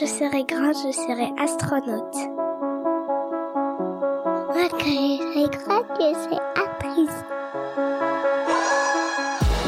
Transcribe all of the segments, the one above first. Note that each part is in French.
je serai grande, je serai astronaute. Moi, quand je serai grande, je serai actrice.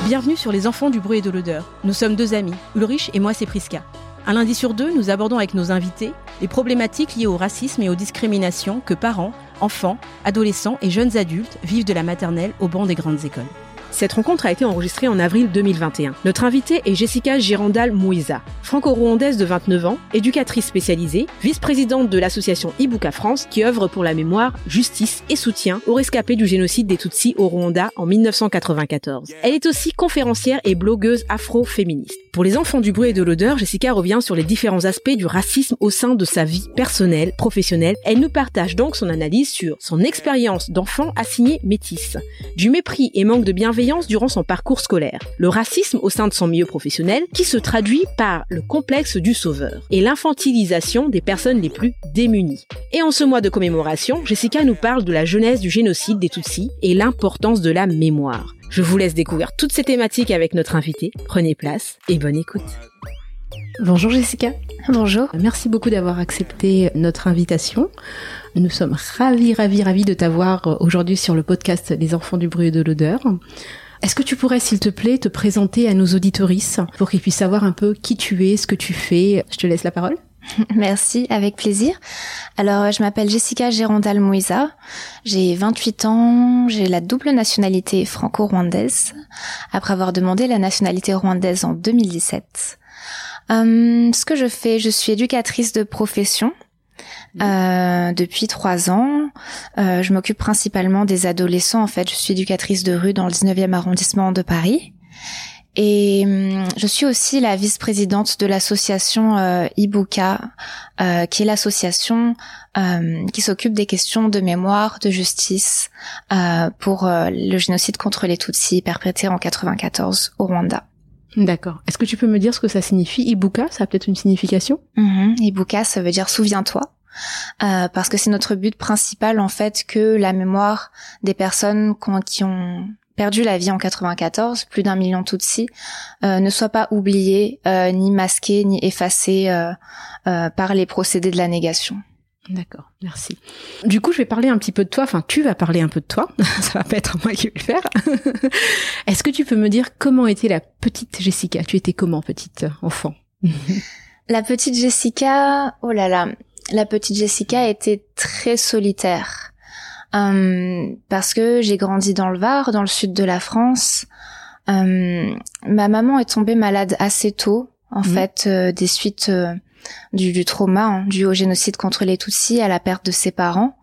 Bienvenue sur Les Enfants du bruit et de l'odeur. Nous sommes deux amis, Ulrich et moi c'est Priska. Un lundi sur deux, nous abordons avec nos invités les problématiques liées au racisme et aux discriminations que parents, enfants, adolescents et jeunes adultes vivent de la maternelle au banc des grandes écoles. Cette rencontre a été enregistrée en avril 2021. Notre invitée est Jessica Girandal Mouiza, franco-rwandaise de 29 ans, éducatrice spécialisée, vice-présidente de l'association Ibuka France qui œuvre pour la mémoire, justice et soutien aux rescapés du génocide des Tutsis au Rwanda en 1994. Elle est aussi conférencière et blogueuse afro-féministe. Pour les enfants du bruit et de l'odeur, Jessica revient sur les différents aspects du racisme au sein de sa vie personnelle, professionnelle. Elle nous partage donc son analyse sur son expérience d'enfant assigné métisse, du mépris et manque de bienveillance durant son parcours scolaire, le racisme au sein de son milieu professionnel qui se traduit par le complexe du sauveur et l'infantilisation des personnes les plus démunies. Et en ce mois de commémoration, Jessica nous parle de la jeunesse du génocide des Tutsis et l'importance de la mémoire. Je vous laisse découvrir toutes ces thématiques avec notre invité. Prenez place et bonne écoute. Bonjour Jessica. Bonjour. Merci beaucoup d'avoir accepté notre invitation. Nous sommes ravis, ravis, ravis de t'avoir aujourd'hui sur le podcast Les enfants du bruit et de l'odeur. Est-ce que tu pourrais, s'il te plaît, te présenter à nos auditorices pour qu'ils puissent savoir un peu qui tu es, ce que tu fais? Je te laisse la parole. Merci, avec plaisir. Alors, je m'appelle Jessica Gérondal Mouiza. J'ai 28 ans, j'ai la double nationalité franco-rwandaise, après avoir demandé la nationalité rwandaise en 2017. Euh, ce que je fais, je suis éducatrice de profession. Euh, depuis trois ans, euh, je m'occupe principalement des adolescents. En fait, je suis éducatrice de rue dans le 19e arrondissement de Paris. Et hum, je suis aussi la vice-présidente de l'association euh, Ibuka, euh, qui est l'association euh, qui s'occupe des questions de mémoire, de justice euh, pour euh, le génocide contre les Tutsis perpétré en 94 au Rwanda. D'accord. Est-ce que tu peux me dire ce que ça signifie Ibuka? Ça a peut-être une signification? Mhm. Ibuka, ça veut dire souviens-toi. Euh, parce que c'est notre but principal en fait que la mémoire des personnes qui ont perdu la vie en 94, plus d'un million Tutsis, euh, ne soit pas oubliée, euh, ni masquée, ni effacée euh, par les procédés de la négation. D'accord, merci. Du coup, je vais parler un petit peu de toi. Enfin, tu vas parler un peu de toi. Ça va pas être moi qui vais le faire. Est-ce que tu peux me dire comment était la petite Jessica? Tu étais comment, petite enfant? La petite Jessica, oh là là, la petite Jessica était très solitaire. Euh, parce que j'ai grandi dans le Var, dans le sud de la France. Euh, ma maman est tombée malade assez tôt, en Mhm. fait, euh, des suites euh, du, du trauma hein, dû au génocide contre les Tutsis, à la perte de ses parents.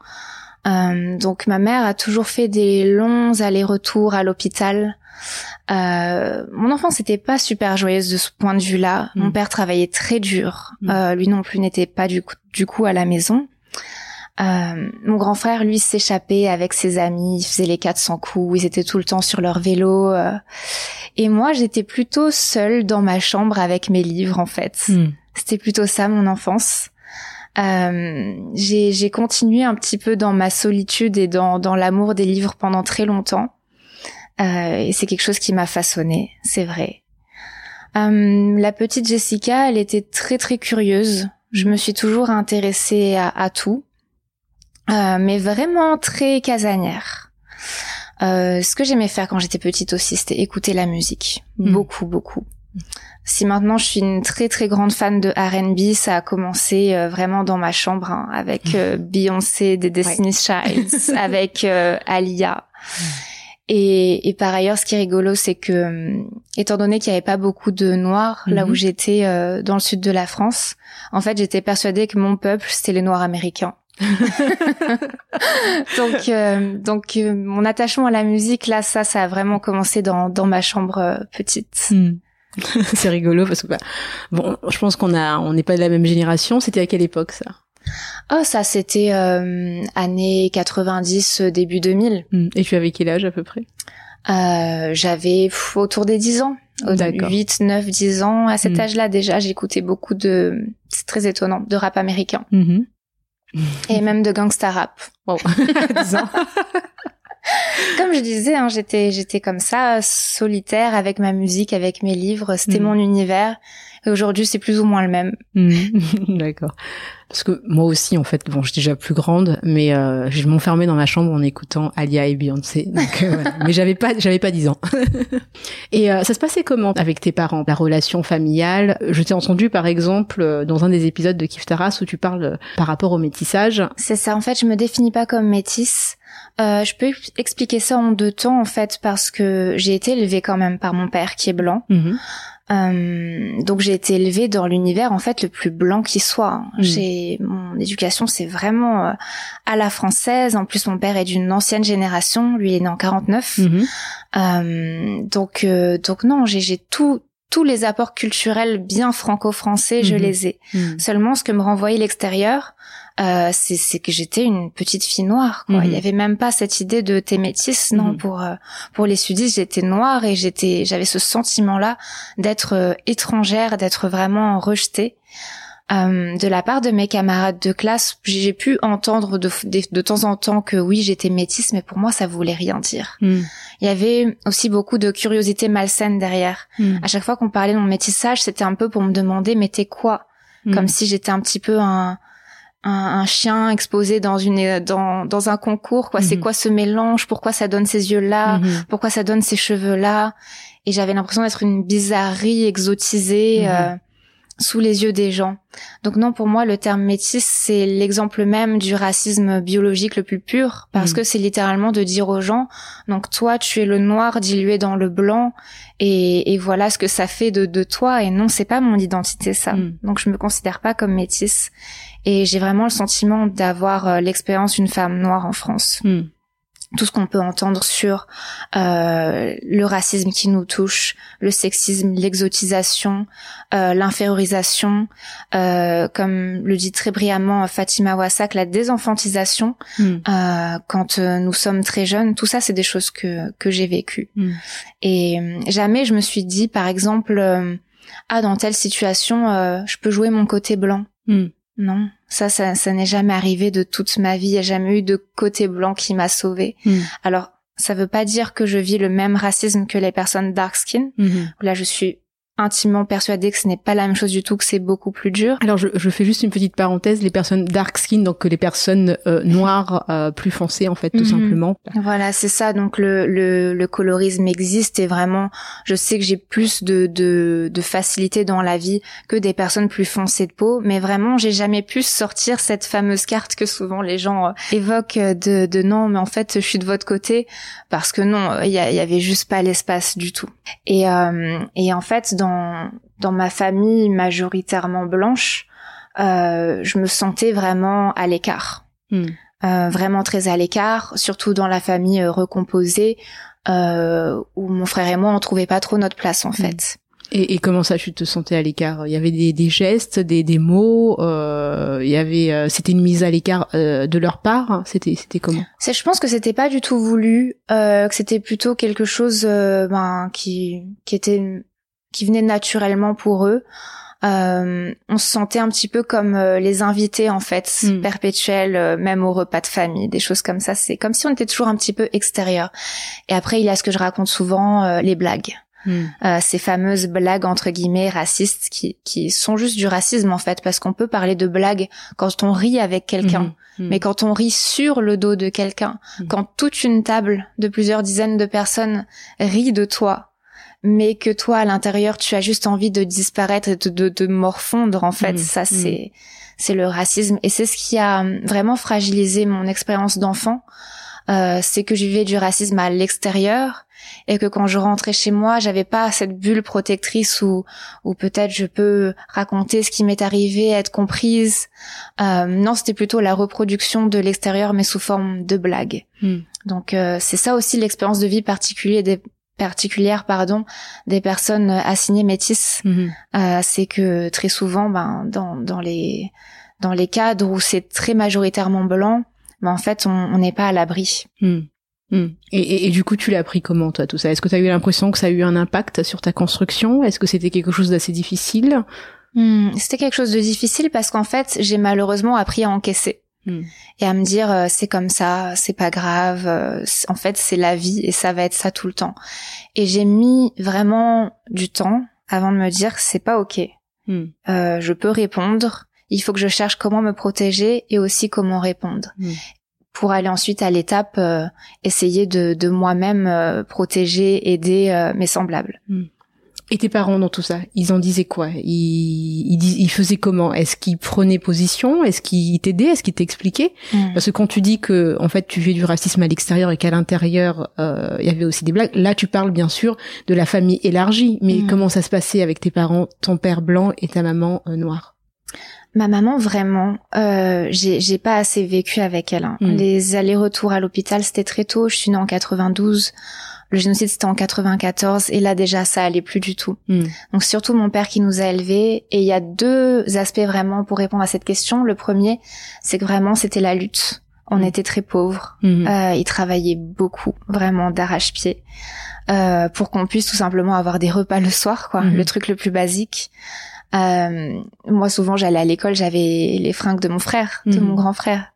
Euh, donc ma mère a toujours fait des longs allers-retours à l'hôpital. Euh, mon enfance n'était pas super joyeuse de ce point de vue-là. Mm. Mon père travaillait très dur. Mm. Euh, lui non plus n'était pas du coup, du coup à la maison. Euh, mon grand frère, lui, s'échappait avec ses amis, ils faisaient les 400 coups, ils étaient tout le temps sur leur vélo. euh. Et moi, j'étais plutôt seule dans ma chambre avec mes livres, en fait. Hmm. C'était plutôt ça, mon enfance. Euh, j'ai continué un petit peu dans ma solitude et dans, dans l'amour des livres pendant très longtemps. Euh, et c'est quelque chose qui m'a façonné, c'est vrai. Euh, la petite Jessica, elle était très très curieuse. Je me suis toujours intéressée à, à tout, Euh, mais vraiment très casanière. Euh, ce que j'aimais faire quand j'étais petite aussi, c'était écouter la musique, Mm. beaucoup beaucoup. Si maintenant je suis une très très grande fan de R&B, ça a commencé euh, vraiment dans ma chambre hein, avec euh, Beyoncé, des Destiny's Child, avec euh, Alia. Et, et par ailleurs, ce qui est rigolo, c'est que, hum, étant donné qu'il n'y avait pas beaucoup de noirs là où j'étais euh, dans le sud de la France, en fait, j'étais persuadée que mon peuple c'était les noirs américains. donc, euh, donc euh, mon attachement à la musique là, ça, ça a vraiment commencé dans dans ma chambre euh, petite. Hmm. C'est rigolo parce que bah, bon, je pense qu'on a, on n'est pas de la même génération. C'était à quelle époque ça? Oh, ça, c'était euh, années 90, euh, début 2000. Hmm. Et tu avais quel âge à peu près? Euh, J'avais autour des 10 ans. Au- D'accord. 8, 9, 10 ans. À cet Mm. âge-là, déjà, j'écoutais beaucoup de... C'est très étonnant, de rap américain. Mhm. Et même de gangsta rap. Wow. 10 ans. comme je disais, hein, j'étais j'étais comme ça, solitaire avec ma musique, avec mes livres. C'était Mhm. mon univers. Et aujourd'hui, c'est plus ou moins le même. D'accord. Parce que moi aussi, en fait, bon, je suis déjà plus grande, mais euh, je m'enfermais dans ma chambre en écoutant Alia et Beyoncé. Donc, euh, voilà. Mais j'avais pas, j'avais pas 10 ans. et euh, ça se passait comment avec tes parents, la relation familiale? Je t'ai entendu, par exemple, euh, dans un des épisodes de Kif Taras où tu parles par rapport au métissage. C'est ça. En fait, je me définis pas comme métisse. Euh, je peux expliquer ça en deux temps, en fait, parce que j'ai été élevée quand même par mon père qui est blanc. Mhm. Euh, donc j'ai été élevée dans l'univers en fait le plus blanc qui soit. Mm. J'ai mon éducation c'est vraiment euh, à la française. En plus mon père est d'une ancienne génération, lui il est né en 49. Mhm. Donc euh, donc non, j'ai j'ai tout tous les apports culturels bien franco-français, je Mhm. les ai. Mhm. Seulement ce que me renvoyait l'extérieur, euh, c'est c'est que j'étais une petite fille noire. Quoi. Mhm. Il y avait même pas cette idée de t'es métisse. Non, Mhm. pour euh, pour les sudistes, j'étais noire et j'étais j'avais ce sentiment-là d'être euh, étrangère, d'être vraiment rejetée. Euh, de la part de mes camarades de classe, j'ai pu entendre de, de, de temps en temps que oui, j'étais métisse, mais pour moi, ça voulait rien dire. Mhm. Il y avait aussi beaucoup de curiosité malsaine derrière. Mhm. À chaque fois qu'on parlait de mon métissage, c'était un peu pour me demander, mais t'es quoi? Mhm. comme si j'étais un petit peu un, un, un chien exposé dans une dans, dans un concours quoi. C'est Mhm. quoi ce mélange? Pourquoi ça donne ces yeux là Mhm. pourquoi ça donne ces cheveux là et j'avais l'impression d'être une bizarrerie exotisée Mhm. euh, sous les yeux des gens. Donc non pour moi le terme métis c'est l'exemple même du racisme biologique le plus pur parce que c'est littéralement de dire aux gens donc toi tu es le noir dilué dans le blanc et, et voilà ce que ça fait de, de toi. Et non c'est pas mon identité ça. Donc je me considère pas comme métisse et j'ai vraiment le sentiment d'avoir euh, l'expérience d'une femme noire en France Mhm. tout ce qu'on peut entendre sur euh, le racisme qui nous touche, le sexisme, l'exotisation, euh, l'infériorisation, euh, comme le dit très brillamment Fatima Wassak, la désenfantisation euh, quand euh, nous sommes très jeunes. Tout ça, c'est des choses que que j'ai vécues. Mhm. Et euh, jamais je me suis dit, par exemple, euh, ah dans telle situation, euh, je peux jouer mon côté blanc. Mhm. Non, ça, ça, ça n'est jamais arrivé de toute ma vie. Il n'y a jamais eu de côté blanc qui m'a sauvée. Mhm. Alors, ça veut pas dire que je vis le même racisme que les personnes dark skin. Mhm. Là, je suis intimement persuadée que ce n'est pas la même chose du tout, que c'est beaucoup plus dur. Alors je, je fais juste une petite parenthèse, les personnes dark skin, donc les personnes euh, noires euh, plus foncées en fait tout Mhm. simplement. Voilà, c'est ça. Donc le, le, le colorisme existe et vraiment, je sais que j'ai plus de, de, de facilité dans la vie que des personnes plus foncées de peau, mais vraiment, j'ai jamais pu sortir cette fameuse carte que souvent les gens euh, évoquent de, de non, mais en fait, je suis de votre côté parce que non, il y, avait juste pas l'espace du tout. Et, euh, et en fait, dans, dans ma famille majoritairement blanche, euh, je me sentais vraiment à l'écart Mhm. euh, vraiment très à l'écart, surtout dans la famille euh, recomposée, où mon frère et moi on trouvait pas trop notre place en fait. Et, et comment ça, tu te sentais à l'écart? Il y avait des, des gestes, des, des mots. euh, il y avait, euh, c'était une mise à l'écart euh, de leur part? C'était, c'était comment? C'est, je pense que c'était pas du tout voulu, que c'était plutôt quelque chose ben, qui qui était qui venait naturellement pour eux. Euh, on se sentait un petit peu comme euh, les invités en fait, Mm. perpétuels, euh, même au repas de famille, des choses comme ça. C'est comme si on était toujours un petit peu extérieur. Et après, il y a ce que je raconte souvent, euh, les blagues. Mhm. Euh, ces fameuses blagues entre guillemets racistes qui, qui sont juste du racisme en fait parce qu'on peut parler de blagues quand on rit avec quelqu'un Mhm. mais quand on rit sur le dos de quelqu'un quand toute une table de plusieurs dizaines de personnes rit de toi mais que toi à l'intérieur tu as juste envie de disparaître et de, de, de morfondre en fait Mhm. ça c'est c'est le racisme et c'est ce qui a hum, vraiment fragilisé mon expérience d'enfant euh, c'est que je vivais du racisme à l'extérieur et que quand je rentrais chez moi, j'avais pas cette bulle protectrice où où peut-être je peux raconter ce qui m'est arrivé, être comprise. Euh, non, c'était plutôt la reproduction de l'extérieur, mais sous forme de blagues. Hmm. Donc euh, c'est ça aussi l'expérience de vie particulière des particulière pardon des personnes assignées métisses Mhm. euh, c'est que très souvent ben dans dans les dans les cadres où c'est très majoritairement blanc ben en fait on n'est pas à l'abri Mhm. Mhm. Et, et, et du coup, tu l'as pris comment, toi, tout ça? Est-ce que tu as eu l'impression que ça a eu un impact sur ta construction? Est-ce que c'était quelque chose d'assez difficile? Hmm, c'était quelque chose de difficile parce qu'en fait, j'ai malheureusement appris à encaisser. Hmm. et à me dire euh, c'est comme ça, c'est pas grave, euh, en fait c'est la vie et ça va être ça tout le temps. Et j'ai mis vraiment du temps avant de me dire c'est pas ok. Hmm. Euh, je peux répondre, il faut que je cherche comment me protéger et aussi comment répondre. Hmm. Pour aller ensuite à l'étape essayer de, de moi-même protéger, aider mes semblables. Et tes parents dans tout ça, ils en disaient quoi? Ils, ils, faisaient comment? Est-ce qu'ils prenaient position? Est-ce qu'ils t'aidaient? Est-ce qu'ils t'expliquaient? Mm. Parce que quand tu dis que en fait tu fais du racisme à l'extérieur et qu'à l'intérieur euh, il y avait aussi des blagues, là tu parles bien sûr de la famille élargie. Mais mm. comment ça se passait avec tes parents, ton père blanc et ta maman euh, noire? Ma maman vraiment, euh, j'ai pas assez vécu avec elle. Hein. Mm. Les allers-retours à l'hôpital c'était très tôt. Je suis née en 92. Le génocide c'était en 94 et là déjà ça allait plus du tout. Hmm. Donc surtout mon père qui nous a élevés et il y a deux aspects vraiment pour répondre à cette question. Le premier, c'est que vraiment c'était la lutte. On hmm. était très pauvres. Hmm. Euh, il travaillait beaucoup, vraiment d'arrache-pied, euh, pour qu'on puisse tout simplement avoir des repas le soir, quoi. Le truc le plus basique. Euh, moi souvent j'allais à l'école, j'avais les fringues de mon frère, de mon grand frère,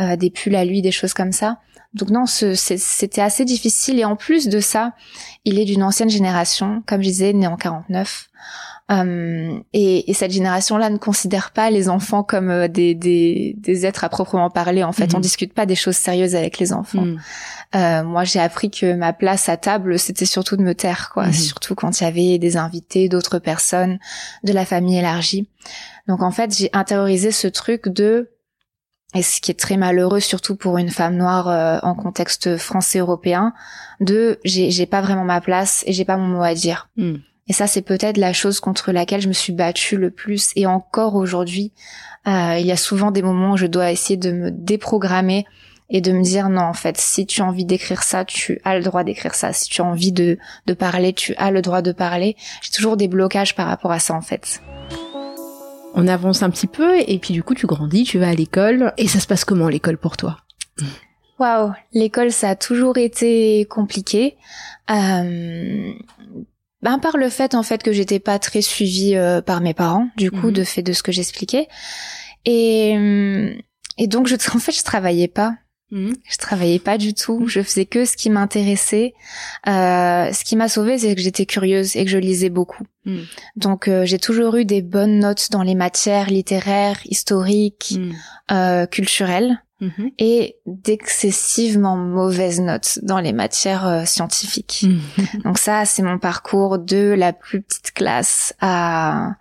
euh, des pulls à lui, des choses comme ça. Donc non, c'était assez difficile. Et en plus de ça, il est d'une ancienne génération, comme je disais, né en 49. Euh, et, et, cette génération-là ne considère pas les enfants comme euh, des, des, des êtres à proprement parler. En fait, on mhm. discute pas des choses sérieuses avec les enfants. Mhm. Euh, moi, j'ai appris que ma place à table, c'était surtout de me taire, quoi. Mhm. Surtout quand il y avait des invités, d'autres personnes, de la famille élargie. Donc en fait, j'ai intériorisé ce truc de et ce qui est très malheureux surtout pour une femme noire euh, en contexte français européen de j'ai pas vraiment ma place et j'ai pas mon mot à dire. Hmm. et ça c'est peut-être la chose contre laquelle je me suis battue le plus. Et encore aujourd'hui euh, il y a souvent des moments où je dois essayer de me déprogrammer et de me dire non en fait si tu as envie d'écrire ça tu as le droit d'écrire ça. Si tu as envie de de parler tu as le droit de parler. J'ai toujours des blocages par rapport à ça en fait on avance un petit peu et puis du coup tu grandis, tu vas à l'école et ça se passe comment l'école pour toi? Waouh, l'école ça a toujours été compliqué. Euh, ben par le fait en fait que j'étais pas très suivie euh, par mes parents, du coup, mhm. de fait de ce que j'expliquais. Et et donc je en fait je travaillais pas. Mhm. Je travaillais pas du tout. Je faisais que ce qui m'intéressait. Euh, ce qui m'a sauvée, c'est que j'étais curieuse et que je lisais beaucoup. Mhm. Donc euh, j'ai toujours eu des bonnes notes dans les matières littéraires, historiques, mhm. euh, culturelles, et d'excessivement mauvaises notes dans les matières euh, scientifiques. Donc ça, c'est mon parcours de la plus petite classe à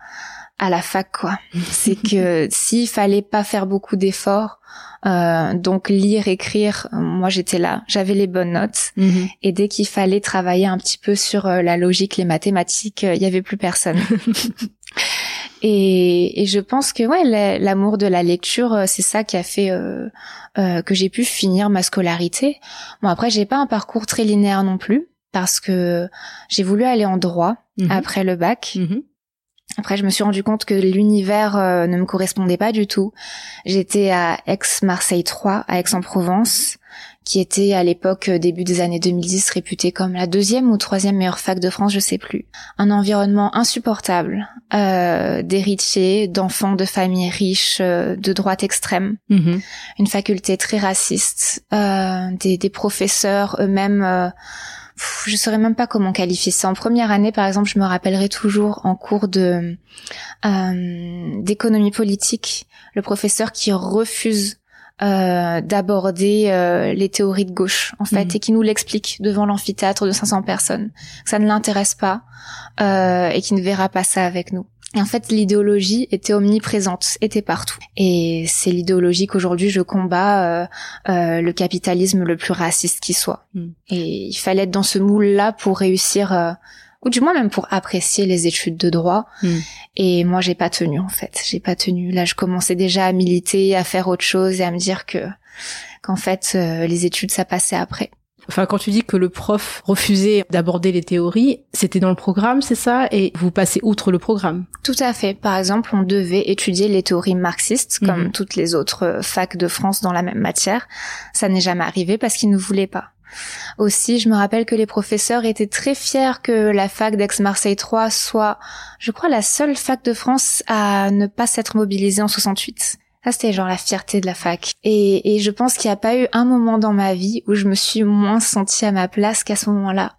à la fac, quoi. c'est que s'il fallait pas faire beaucoup d'efforts euh, donc lire, écrire, moi j'étais là, j'avais les bonnes notes. Mhm. Et dès qu'il fallait travailler un petit peu sur euh, la logique, les mathématiques, euh, il y avait plus personne. et, et, je pense que ouais, l'amour de la lecture, c'est ça qui a fait que j'ai pu finir ma scolarité. Bon après, j'ai pas un parcours très linéaire non plus parce que j'ai voulu aller en droit mhm. après le bac. Mhm. Après, je me suis rendu compte que l'univers euh, ne me correspondait pas du tout. J'étais à Aix-Marseille 3, à Aix-en-Provence, qui était à l'époque euh, début des années 2010 réputée comme la deuxième ou troisième meilleure fac de France, je sais plus. Un environnement insupportable, euh, d'héritiers, d'enfants de familles riches, euh, de droite extrême, mm-hmm. une faculté très raciste, des, des, professeurs eux-mêmes je saurais même pas comment qualifier ça. En première année, par exemple, je me rappellerai toujours en cours de euh, d'économie politique, le professeur qui refuse euh, d'aborder euh, les théories de gauche en fait mhm. et qui nous l'explique devant l'amphithéâtre de 500 personnes ça ne l'intéresse pas euh, et qui ne verra pas ça avec nous en fait, l'idéologie était omniprésente, était partout. Et c'est l'idéologie qu'aujourd'hui je combats, euh, euh, le capitalisme le plus raciste qui soit. Hmm. Et il fallait être dans ce moule-là pour réussir, euh, ou du moins même pour apprécier les études de droit. Hmm. Et moi, j'ai pas tenu en fait. J'ai pas tenu. Là, je commençais déjà à militer, à faire autre chose et à me dire que qu'en fait, les études, ça passait après. Enfin, quand tu dis que le prof refusait d'aborder les théories, c'était dans le programme, c'est ça? Et vous passez outre le programme? Tout à fait. Par exemple, on devait étudier les théories marxistes, comme mhm. toutes les autres euh, facs de France dans la même matière. Ça n'est jamais arrivé parce qu'ils ne voulaient pas. Aussi, je me rappelle que les professeurs étaient très fiers que la fac d'Aix-Marseille 3 soit, je crois, la seule fac de France à ne pas s'être mobilisée en 68 Ça, c'était genre la fierté de la fac. Et, et je pense qu'il n'y a pas eu un moment dans ma vie où je me suis moins sentie à ma place qu'à ce moment-là.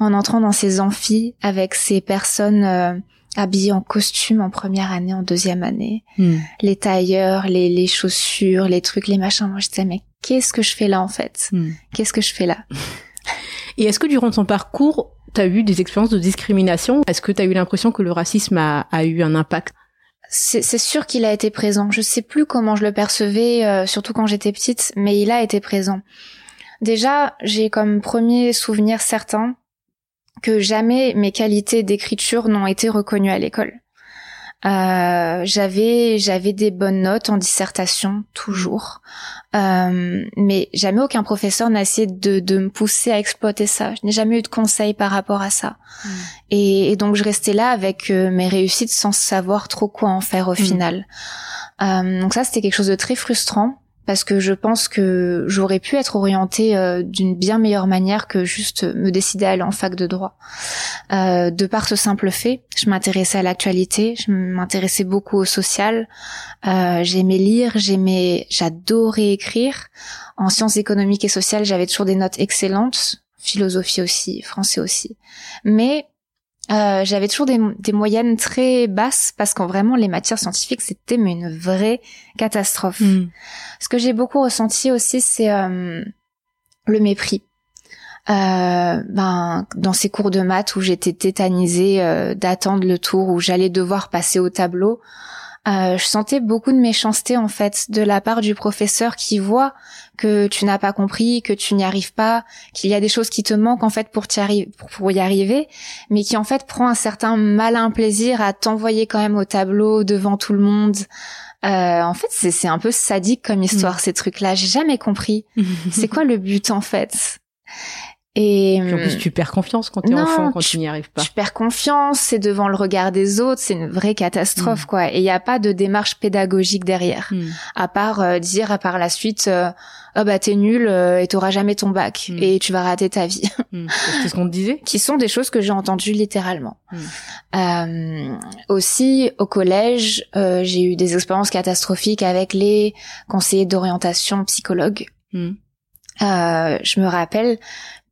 En entrant dans ces amphis avec ces personnes euh, habillées en costume en première année, en deuxième année. Hmm. Les tailleurs, les, les chaussures, les trucs, les machins. Moi, je disais, mais qu'est-ce que je fais là, en fait? Hmm. Qu'est-ce que je fais là? Et est-ce que durant ton parcours, tu as eu des expériences de discrimination? Est-ce que tu as eu l'impression que le racisme a, a eu un impact? C'est sûr qu'il a été présent. Je sais plus comment je le percevais, euh, surtout quand j'étais petite, mais il a été présent. Déjà, j'ai comme premier souvenir certain que jamais mes qualités d'écriture n'ont été reconnues à l'école. Euh, j'avais j'avais des bonnes notes en dissertation toujours, Euh, mais jamais aucun professeur n'a essayé de, de me pousser à exploiter ça. Je n'ai jamais eu de conseils par rapport à ça. Et, et donc je restais là avec euh, mes réussites sans savoir trop quoi en faire au Mm. final. Euh, donc ça c'était quelque chose de très frustrant parce que je pense que j'aurais pu être orientée euh, d'une bien meilleure manière que juste me décider à aller en fac de droit. Euh, de par ce simple fait, je m'intéressais à l'actualité, je m'intéressais beaucoup au social, euh, j'aimais lire, j'aimais, j'adorais écrire. En sciences économiques et sociales, j'avais toujours des notes excellentes, philosophie aussi, français aussi. Mais euh, j'avais toujours des, des moyennes très basses parce qu'en vraiment les matières scientifiques c'était mais une vraie catastrophe. Hmm. Ce que j'ai beaucoup ressenti aussi, c'est euh, le mépris. Euh, ben, dans ces cours de maths où j'étais tétanisée euh, d'attendre le tour, où j'allais devoir passer au tableau, euh, je sentais beaucoup de méchanceté en fait de la part du professeur qui voit que tu n'as pas compris, que tu n'y arrives pas, qu'il y a des choses qui te manquent en fait pour, y arriver, mais qui en fait prend un certain malin plaisir à t'envoyer quand même au tableau devant tout le monde. Euh, en fait, c'est un peu sadique comme histoire ces trucs-là. J'ai jamais compris. C'est quoi le but en fait? Et Puis en plus, tu perds confiance quand t'es enfant, quand tu- n'y arrives pas. tu perds confiance, c'est devant le regard des autres, c'est une vraie catastrophe Mm. quoi. Et il n'y a pas de démarche pédagogique derrière, Hmm. à part euh, dire à par la suite, euh, ah bah t'es nul euh, et t'auras jamais ton bac Mm. et tu vas rater ta vie. C'est ce qu'on te disait qui sont des choses que j'ai entendues littéralement. Mm. Euh, aussi, au collège, euh, j'ai eu des expériences catastrophiques avec les conseillers d'orientation psychologues. Euh, je me rappelle,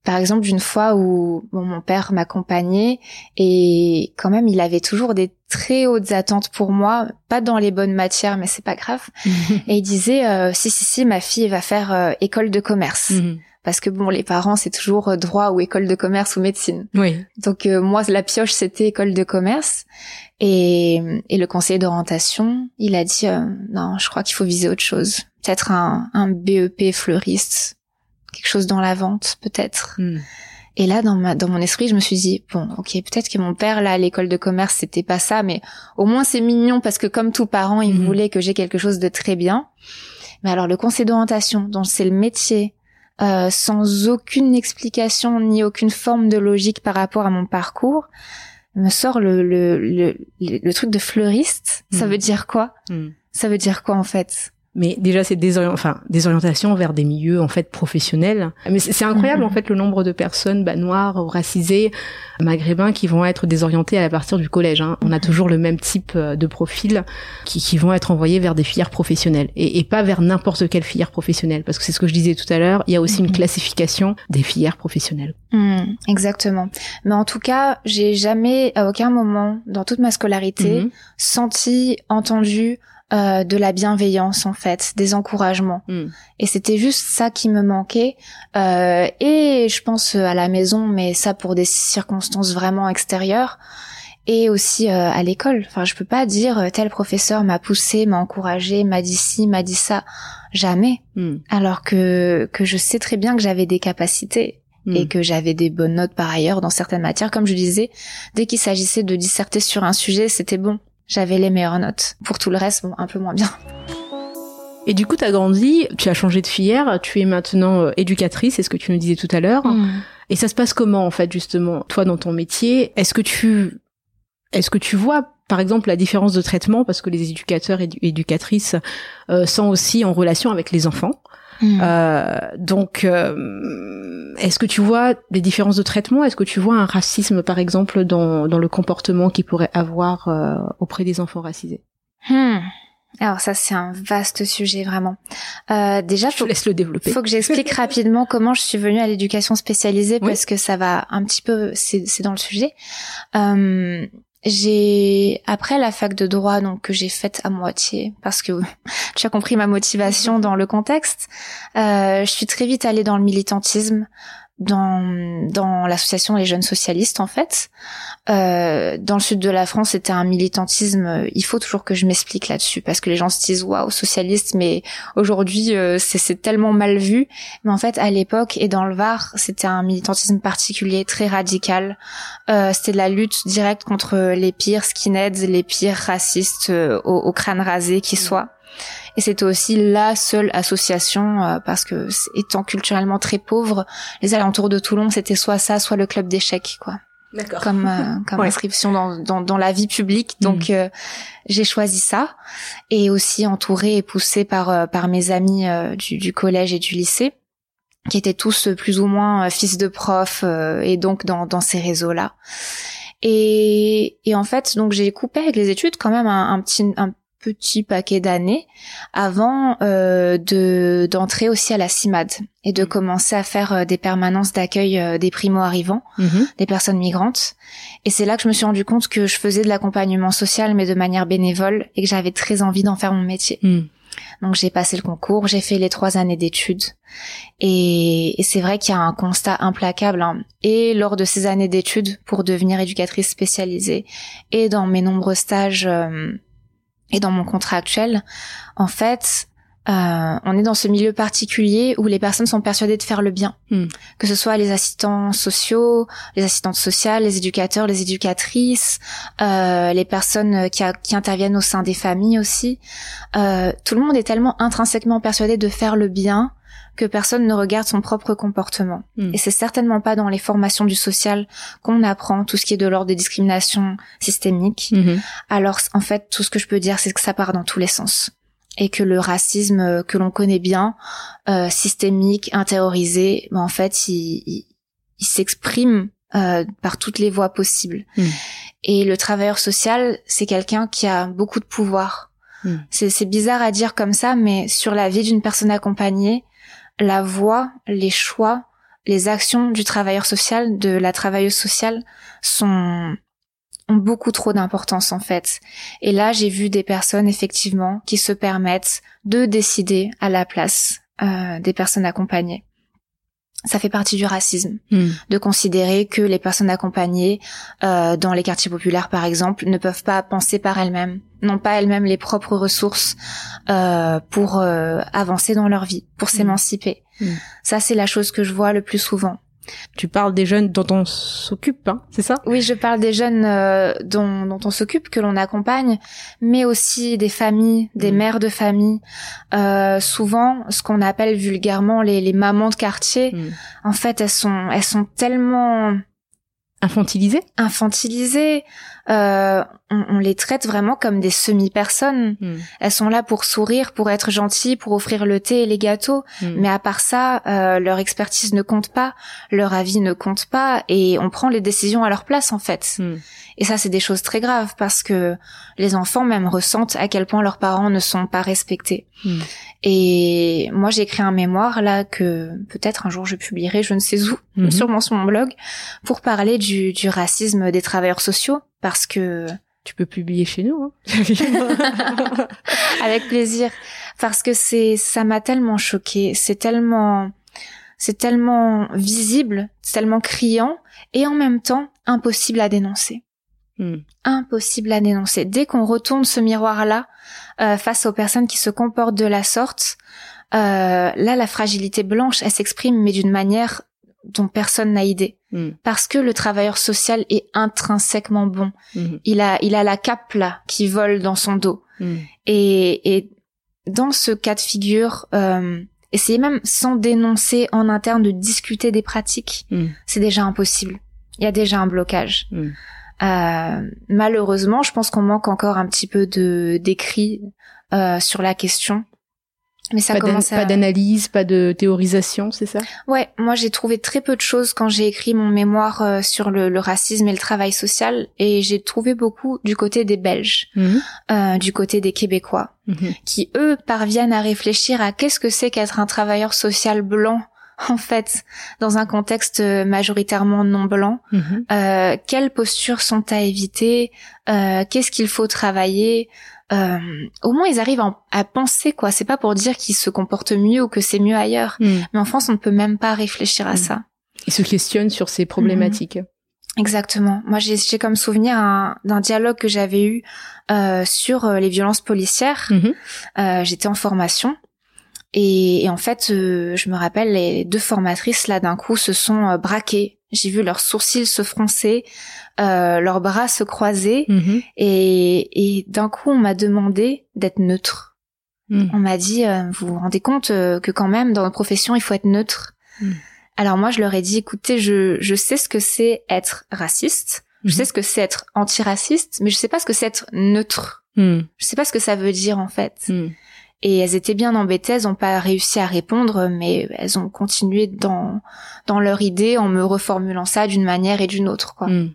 par exemple, d'une fois où bon, mon père m'accompagnait et quand même, il avait toujours des très hautes attentes pour moi, pas dans les bonnes matières, mais c'est pas grave. Et il disait, euh, si, si, si, ma fille va faire euh, école de commerce. Hmm. Parce que bon, les parents, c'est toujours euh, droit ou école de commerce ou médecine. Oui. Donc euh, moi, la pioche, c'était école de commerce. Et, et le conseiller d'orientation, il a dit, non, je crois qu'il faut viser autre chose. Peut-être un, un BEP fleuriste, quelque chose dans la vente, peut-être. Hmm. Et là, dans, ma, dans mon esprit, je me suis dit, bon, ok, peut-être que mon père, là, à l'école de commerce, c'était pas ça, mais au moins c'est mignon parce que comme tout parent, il Mhm. voulait que j'ai quelque chose de très bien. Mais alors, le conseil d'orientation, dont c'est le métier, euh, sans aucune explication ni aucune forme de logique par rapport à mon parcours, me sort le, le, le, le, truc de fleuriste. Ça Mhm. veut dire quoi? Hmm. Ça veut dire quoi, en fait? Mais déjà, c'est des, enfin, des orientations vers des milieux en fait professionnels. Mais c'est incroyable Mhm. en fait le nombre de personnes bah, noires, racisées, maghrébins qui vont être désorientées à partir du collège. hein. On a toujours le même type euh, de profil qui, qui vont être envoyés vers des filières professionnelles et, et pas vers n'importe quelle filière professionnelle. Parce que c'est ce que je disais tout à l'heure. Il y a aussi une Mhm. classification des filières professionnelles. Hmm, exactement. Mais en tout cas, j'ai jamais, à aucun moment, dans toute ma scolarité, Mhm. senti, entendu euh, de la bienveillance en fait, des encouragements. Mhm. Et c'était juste ça qui me manquait. Euh, et je pense euh, à la maison, mais ça pour des circonstances vraiment extérieures. Et aussi euh, à l'école. Enfin, je peux pas dire euh, tel professeur m'a poussé, m'a encouragé, m'a dit ci, m'a dit ça. Jamais. Mhm. Alors que que je sais très bien que j'avais des capacités Mhm. et que j'avais des bonnes notes par ailleurs dans certaines matières. Comme je disais, dès qu'il s'agissait de disserter sur un sujet, c'était bon. J'avais les meilleures notes. Pour tout le reste, bon, un peu moins bien. Et du coup, tu as grandi, tu as changé de filière, tu es maintenant euh, éducatrice, c'est ce que tu nous disais tout à l'heure. Et ça se passe comment en fait justement toi dans ton métier? Est-ce que tu est-ce que tu vois par exemple la différence de traitement? Parce que les éducateurs et édu- éducatrices euh, sont aussi en relation avec les enfants. Mm. Euh, donc euh, est-ce que tu vois des différences de traitement? Est-ce que tu vois un racisme par exemple dans dans le comportement qu'ils pourraient avoir euh, auprès des enfants racisés? Hmm. Alors ça c'est un vaste sujet vraiment. Euh, déjà, Je faut, te laisse le développer. faut que j'explique rapidement comment je suis venue à l'éducation spécialisée Oui. parce que ça va un petit peu, c'est c'est dans le sujet. Euh, j'ai après la fac de droit donc que j'ai faite à moitié parce que tu as compris ma motivation dans le contexte. Euh, je suis très vite allée dans le militantisme, dans dans l'association Les Jeunes Socialistes en fait. Euh, dans le sud de la France, c'était un militantisme. euh, Il faut toujours que je m'explique là-dessus parce que les gens se disent waouh socialiste, mais aujourd'hui euh, c'est tellement mal vu. Mais en fait, à l'époque et dans le Var, c'était un militantisme particulier, très radical. Euh, c'était de la lutte directe contre les pires skinheads, les pires racistes euh, au, au crâne rasé qui soient. Et c'était aussi la seule association euh, parce que étant culturellement très pauvre, les alentours de Toulon, c'était soit ça, soit le club d'échecs, quoi D'accord. comme euh, comme Ouais. inscription dans, dans dans la vie publique. Donc euh, j'ai choisi ça et aussi entourée et poussée par euh, par mes amis euh, du, du collège et du lycée qui étaient tous euh, plus ou moins fils de profs euh, et donc dans dans ces réseaux là. Et et en fait donc j'ai coupé avec les études quand même un, un petit un petit paquet d'années avant euh, de d'entrer aussi à la CIMAD et de commencer à faire euh, des permanences d'accueil euh, des primo arrivants Mhm. des personnes migrantes. Et c'est là que je me suis rendu compte que je faisais de l'accompagnement social, mais de manière bénévole, et que j'avais très envie d'en faire mon métier. Mhm. Donc j'ai passé le concours, j'ai fait les trois années d'études. Et, et c'est vrai qu'il y a un constat implacable. hein. Et lors de ces années d'études pour devenir éducatrice spécialisée, et dans mes nombreux stages, euh, et dans mon contrat actuel, en fait, euh, on est dans ce milieu particulier où les personnes sont persuadées de faire le bien, Hmm. que ce soit les assistants sociaux, les assistantes sociales, les éducateurs, les éducatrices, euh, les personnes qui, a- qui interviennent au sein des familles aussi. Euh, tout le monde est tellement intrinsèquement persuadé de faire le bien que personne ne regarde son propre comportement. Hmm. Et c'est certainement pas dans les formations du social qu'on apprend tout ce qui est de l'ordre des discriminations systémiques. Mhm. Alors en fait, tout ce que je peux dire, c'est que ça part dans tous les sens. Et que le racisme euh, que l'on connaît bien, euh, systémique, intériorisé, ben, en fait, il, il, il s'exprime euh, par toutes les voies possibles. Mm. Et le travailleur social, c'est quelqu'un qui a beaucoup de pouvoir. Mm. C'est c'est bizarre à dire comme ça, mais sur la vie d'une personne accompagnée, la voix, les choix, les actions du travailleur social, de la travailleuse sociale, sont ont beaucoup trop d'importance en fait. Et là, j'ai vu des personnes effectivement qui se permettent de décider à la place euh, des personnes accompagnées. Ça fait partie du racisme Mhm. de considérer que les personnes accompagnées euh, dans les quartiers populaires, par exemple, ne peuvent pas penser par elles-mêmes, n'ont pas elles-mêmes les propres ressources euh, pour euh, avancer dans leur vie, pour s'émanciper. Mm. Ça, c'est la chose que je vois le plus souvent. Tu parles des jeunes dont on s'occupe, hein, c'est ça? Oui, je parle des jeunes euh, dont, dont on s'occupe, que l'on accompagne, mais aussi des familles, des Mm. mères de famille. Euh, souvent, ce qu'on appelle vulgairement les, les mamans de quartier, Mhm. en fait, elles sont, elles sont tellement Infantilisés infantilisées. Euh, on, on les traite vraiment comme des semi-personnes. Mhm. Elles sont là pour sourire, pour être gentilles, pour offrir le thé et les gâteaux. Mhm. Mais à part ça, euh, leur expertise ne compte pas, leur avis ne compte pas, et on prend les décisions à leur place en fait. Mhm. Et ça, c'est des choses très graves parce que les enfants même ressentent à quel point leurs parents ne sont pas respectés. Mhm. Et moi, j'ai écrit un mémoire là que peut-être un jour je publierai, je ne sais où, Mhm. sûrement sur mon blog, pour parler du, du racisme des travailleurs sociaux parce que Tu peux publier chez nous. Hein avec plaisir parce que c'est ça m'a tellement choqué c'est tellement c'est tellement visible c'est tellement criant et en même temps impossible à dénoncer Mhm. impossible à dénoncer dès qu'on retourne ce miroir là face aux personnes qui se comportent de la sorte euh, là la fragilité blanche elle s'exprime mais d'une manière dont personne n'a idée Mhm. parce que le travailleur social est intrinsèquement bon Mhm. il a il a la cape là qui vole dans son dos et, et dans ce cas de figure, euh, essayer même sans dénoncer en interne de discuter des pratiques, c'est déjà impossible. Il y a déjà un blocage. Euh, malheureusement, je pense qu'on manque encore un petit peu de d'écrits euh, sur la question. Mais ça pas commence Pas d'analyse, pas de théorisation, c'est ça? Ouais, moi j'ai trouvé très peu de choses quand j'ai écrit mon mémoire euh, sur le, racisme et le travail social, et j'ai trouvé beaucoup du côté des Belges, mhm. euh, du côté des Québécois, mhm. qui eux parviennent à réfléchir à qu'est-ce que c'est qu'être un travailleur social blanc en fait, dans un contexte majoritairement non blanc, mhm. euh, quelles postures sont à éviter, euh, qu'est-ce qu'il faut travailler, euh, au moins ils arrivent à, penser quoi. C'est pas pour dire qu'ils se comportent mieux ou que c'est mieux ailleurs. Hmm. Mais en France, on ne peut même pas réfléchir à hmm. ça. Ils se questionnent sur ces problématiques. Exactement. Moi, j'ai comme souvenir d'un dialogue que j'avais eu euh, sur euh, les violences policières. Euh, J'étais en formation et, et en fait, euh, je me rappelle les deux formatrices là d'un coup se sont euh, braquées. J'ai vu leurs sourcils se froncer, euh, leurs bras se croiser mhm. et, et d'un coup on m'a demandé d'être neutre. Mhm. On m'a dit euh, vous vous rendez compte euh, que quand même dans notre profession il faut être neutre. Mhm. Alors moi je leur ai dit écoutez je je sais ce que c'est être raciste, je sais ce que c'est être antiraciste, mais je sais pas ce que c'est être neutre. Je sais pas ce que ça veut dire en fait. Et elles étaient bien embêtées, elles n'ont pas réussi à répondre, mais elles ont continué dans dans leur idée en me reformulant ça d'une manière et d'une autre, quoi. Mm.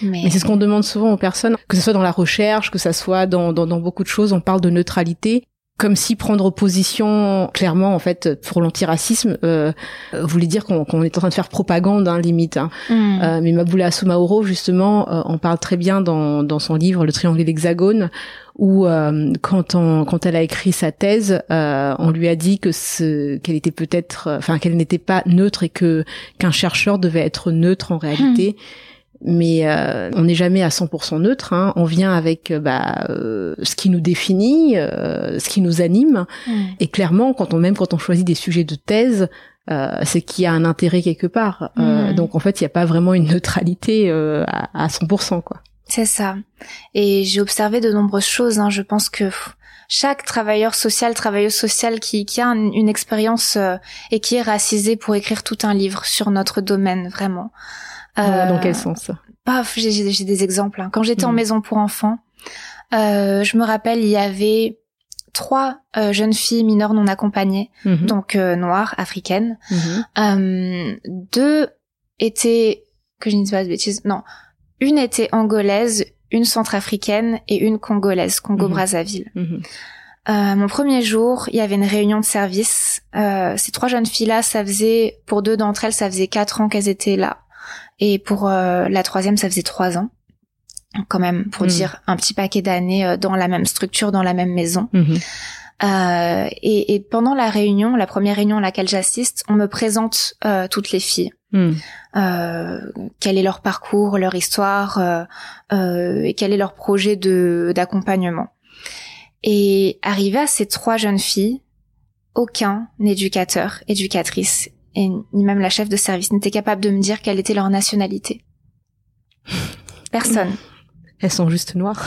Mais, c'est ce qu'on demande souvent aux personnes, que ce soit dans la recherche, que ce soit dans, dans, dans beaucoup de choses, on parle de neutralité comme si prendre position clairement en fait pour l'antiracisme euh, voulait dire qu'on est en train de faire propagande hein, limite hein. Mm. Euh, mais Maboula Soumaoro justement euh, en parle très bien dans, dans son livre Le triangle et l'hexagone où euh, quand on, quand elle a écrit sa thèse euh, on lui a dit que ce qu'elle était peut-être enfin qu'elle n'était pas neutre et que qu'un chercheur devait être neutre en réalité mm mais euh, on n'est jamais à 100% neutre. Hein. On vient avec euh, bah, euh, ce qui nous définit, ce qui nous anime, mm. et clairement, quand on même quand on choisit des sujets de thèse, c'est qu'il y a un intérêt quelque part. Mm. donc en fait, il n'y a pas vraiment une neutralité à, à, 100%. quoi. C'est ça. Et j'ai observé de nombreuses choses. Hein. Je pense que chaque travailleur social, travailleuse sociale qui, qui a une expérience et qui est racisé pour écrire tout un livre sur notre domaine, vraiment. Euh, dans quel sens? Paf, j'ai des exemples. Hein. Quand j'étais en hmm. maison pour enfants, euh, je me rappelle, il y avait trois euh, jeunes filles mineures non accompagnées, mhm. donc euh, noires, africaines. Mhm. Euh, deux étaient, que je ne dis pas de bêtises, non, une était angolaise, une centrafricaine et une congolaise, Congo-Brazzaville. Mhm. Euh, mon premier jour, il y avait une réunion de service. Euh, ces trois jeunes filles-là, ça faisait, pour deux d'entre elles, ça faisait quatre ans qu'elles étaient là. Et pour euh, la troisième, ça faisait trois ans. Quand même, pour hmm. dire un petit paquet d'années euh, dans la même structure, dans la même maison. Mhm. Euh, et, et, pendant la réunion, la première réunion à laquelle j'assiste, on me présente toutes les filles. Hmm. Euh, quel est leur parcours, leur histoire, euh, et quel est leur projet de d'accompagnement. Et arrivé à ces trois jeunes filles, aucun éducateur, éducatrice et ni même la chef de service n'était capable de me dire quelle était leur nationalité. Personne. Elles sont juste noires.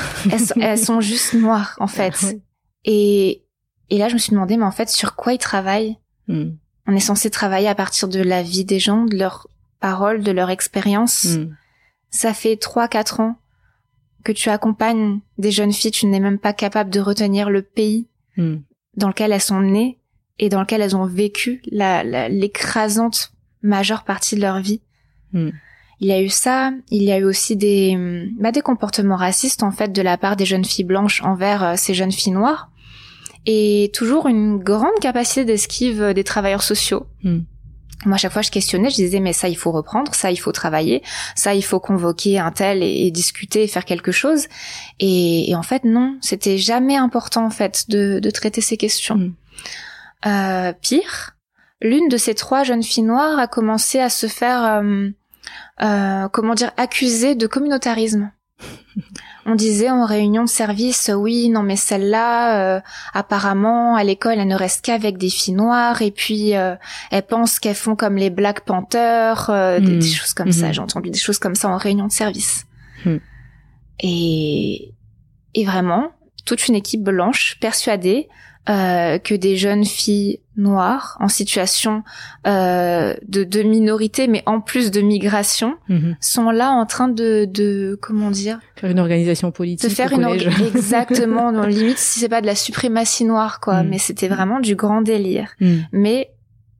elles, sont, juste noires, en fait. Et, et là, je me suis demandé, mais en fait, sur quoi ils travaillent hmm. On est censé travailler à partir de la vie des gens, de leurs paroles, de leur expérience. Hmm. Ça fait trois, quatre ans que tu accompagnes des jeunes filles, tu n'es même pas capable de retenir le pays hmm. dans lequel elles sont nées et dans lequel elles ont vécu l'écrasante majeure partie de leur vie. Hmm. Il y a eu ça, il y a eu aussi des, bah, des comportements racistes en fait de la part des jeunes filles blanches envers euh, ces jeunes filles noires, et toujours une grande capacité d'esquive des travailleurs sociaux. Hmm. Moi, à chaque fois, je questionnais, je disais, mais ça, il faut reprendre, ça, il faut travailler, ça, il faut convoquer un tel et, discuter et faire quelque chose. Et, en fait, non, c'était jamais important, en fait, de, de traiter ces questions. Hmm. Euh, pire, l'une de ces trois jeunes filles noires a commencé à se faire, euh, euh, comment dire, accuser de communautarisme. On disait en réunion de service, oui, non mais celle-là, apparemment, à l'école, elle ne reste qu'avec des filles noires, et puis elle pense qu'elles font comme les Black Panthers, des, hmm. choses comme ça. Hmm. J'ai entendu des choses comme ça en réunion de service. Hmm. Et, et vraiment, toute une équipe blanche persuadée euh, que des jeunes filles noires en situation euh, de, de minorité, mais en plus de migration, Mhm. sont là en train de, de comment dire, Faire une organisation politique. de faire au une orga- exactement, dans limite si c'est pas de la suprématie noire quoi, Mm. mais c'était vraiment du grand délire. Mhm. Mais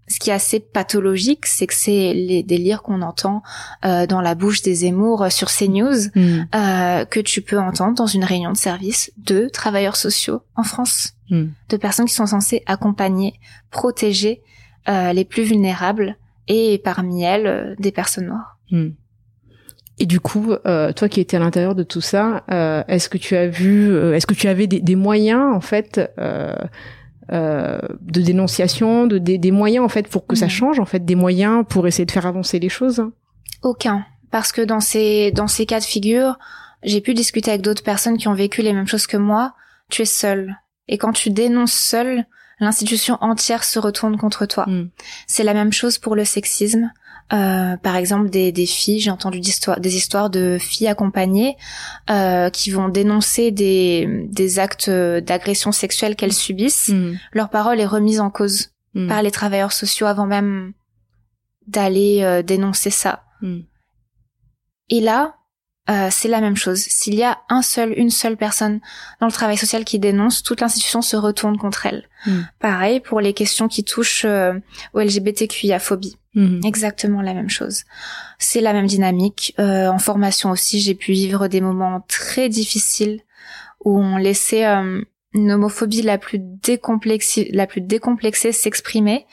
ce qui est assez pathologique, c'est que c'est les délires qu'on entend euh, dans la bouche des Zemmour euh, sur CNews, Mhm. euh, que tu peux entendre dans une réunion de service de travailleurs sociaux en France, Mhm. de personnes qui sont censées accompagner, protéger euh, les plus vulnérables et parmi elles euh, des personnes noires. Hmm. Et du coup, euh, toi qui étais à l'intérieur de tout ça, euh, est-ce que tu as vu, euh, est-ce que tu avais des, des moyens en fait euh, de dénonciation, de des, des moyens en fait pour que ça Mhm. change, en fait, des moyens pour essayer de faire avancer les choses Aucun, parce que dans ces dans ces cas de figure, j'ai pu discuter avec d'autres personnes qui ont vécu les mêmes choses que moi. Tu es seul, et quand tu dénonces seul, l'institution entière se retourne contre toi. Hmm. C'est la même chose pour le sexisme. Euh, par exemple, des, des filles, j'ai entendu d'histoires- des histoires de filles accompagnées euh, qui vont dénoncer des, des actes d'agression sexuelle qu'elles subissent. Hmm. Leur parole est remise en cause Hmm. par les travailleurs sociaux avant même d'aller euh, dénoncer ça. Hmm. Et là, euh, c'est la même chose. S'il y a un seul, une seule personne dans le travail social qui dénonce, toute l'institution se retourne contre elle. Mm. Pareil pour les questions qui touchent euh, au LGBTQIA-phobie. Hmm. Exactement la même chose. C'est la même dynamique. Euh, en formation aussi, j'ai pu vivre des moments très difficiles où on laissait euh, une homophobie la plus décomplexée, la plus décomplexée s'exprimer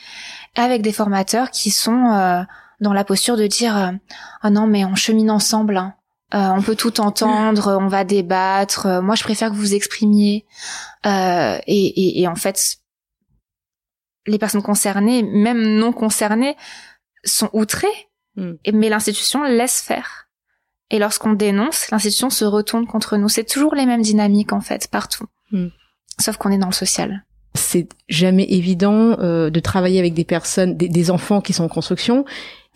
avec des formateurs qui sont euh, dans la posture de dire ah non mais on chemine ensemble. hein. Euh, on peut tout entendre, on va débattre. euh, moi, je préfère que vous vous exprimiez. Euh, et, et, et en fait, les personnes concernées, même non concernées, sont outrées, Mm. et- mais l'institution laisse faire. Et lorsqu'on dénonce, l'institution se retourne contre nous. C'est toujours les mêmes dynamiques, en fait, partout. Mm. Sauf qu'on est dans le social. c'est jamais évident euh, de travailler avec des personnes, des, des enfants qui sont en construction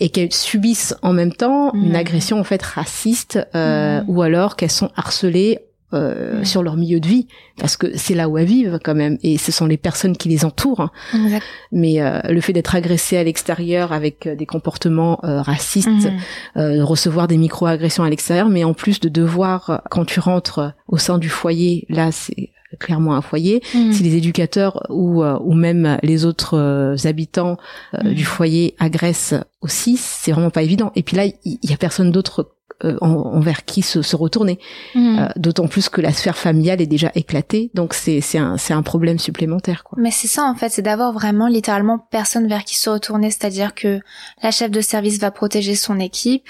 et qu'elles subissent en même temps Mhm. une agression en fait raciste euh, Mhm. ou alors qu'elles sont harcelées euh, Mhm. sur leur milieu de vie parce que c'est là où elles vivent quand même et ce sont les personnes qui les entourent hein. Exact. mais euh, le fait d'être agressé à l'extérieur avec euh, des comportements euh, racistes Mhm. euh, de recevoir des micro-agressions à l'extérieur, mais en plus de devoir, quand tu rentres au sein du foyer, là c'est clairement un foyer, Mhm. si les éducateurs ou, euh, ou même les autres euh, habitants euh, Mhm. du foyer agressent aussi, c'est vraiment pas évident. Et puis là, il y, a personne d'autre euh, en- envers qui se, se retourner. Euh, d'autant plus que la sphère familiale est déjà éclatée, donc c'est c'est un, c'est un problème supplémentaire. Quoi. Mais c'est ça en fait, c'est d'avoir vraiment littéralement personne vers qui se retourner, c'est-à-dire que la chef de service va protéger son équipe,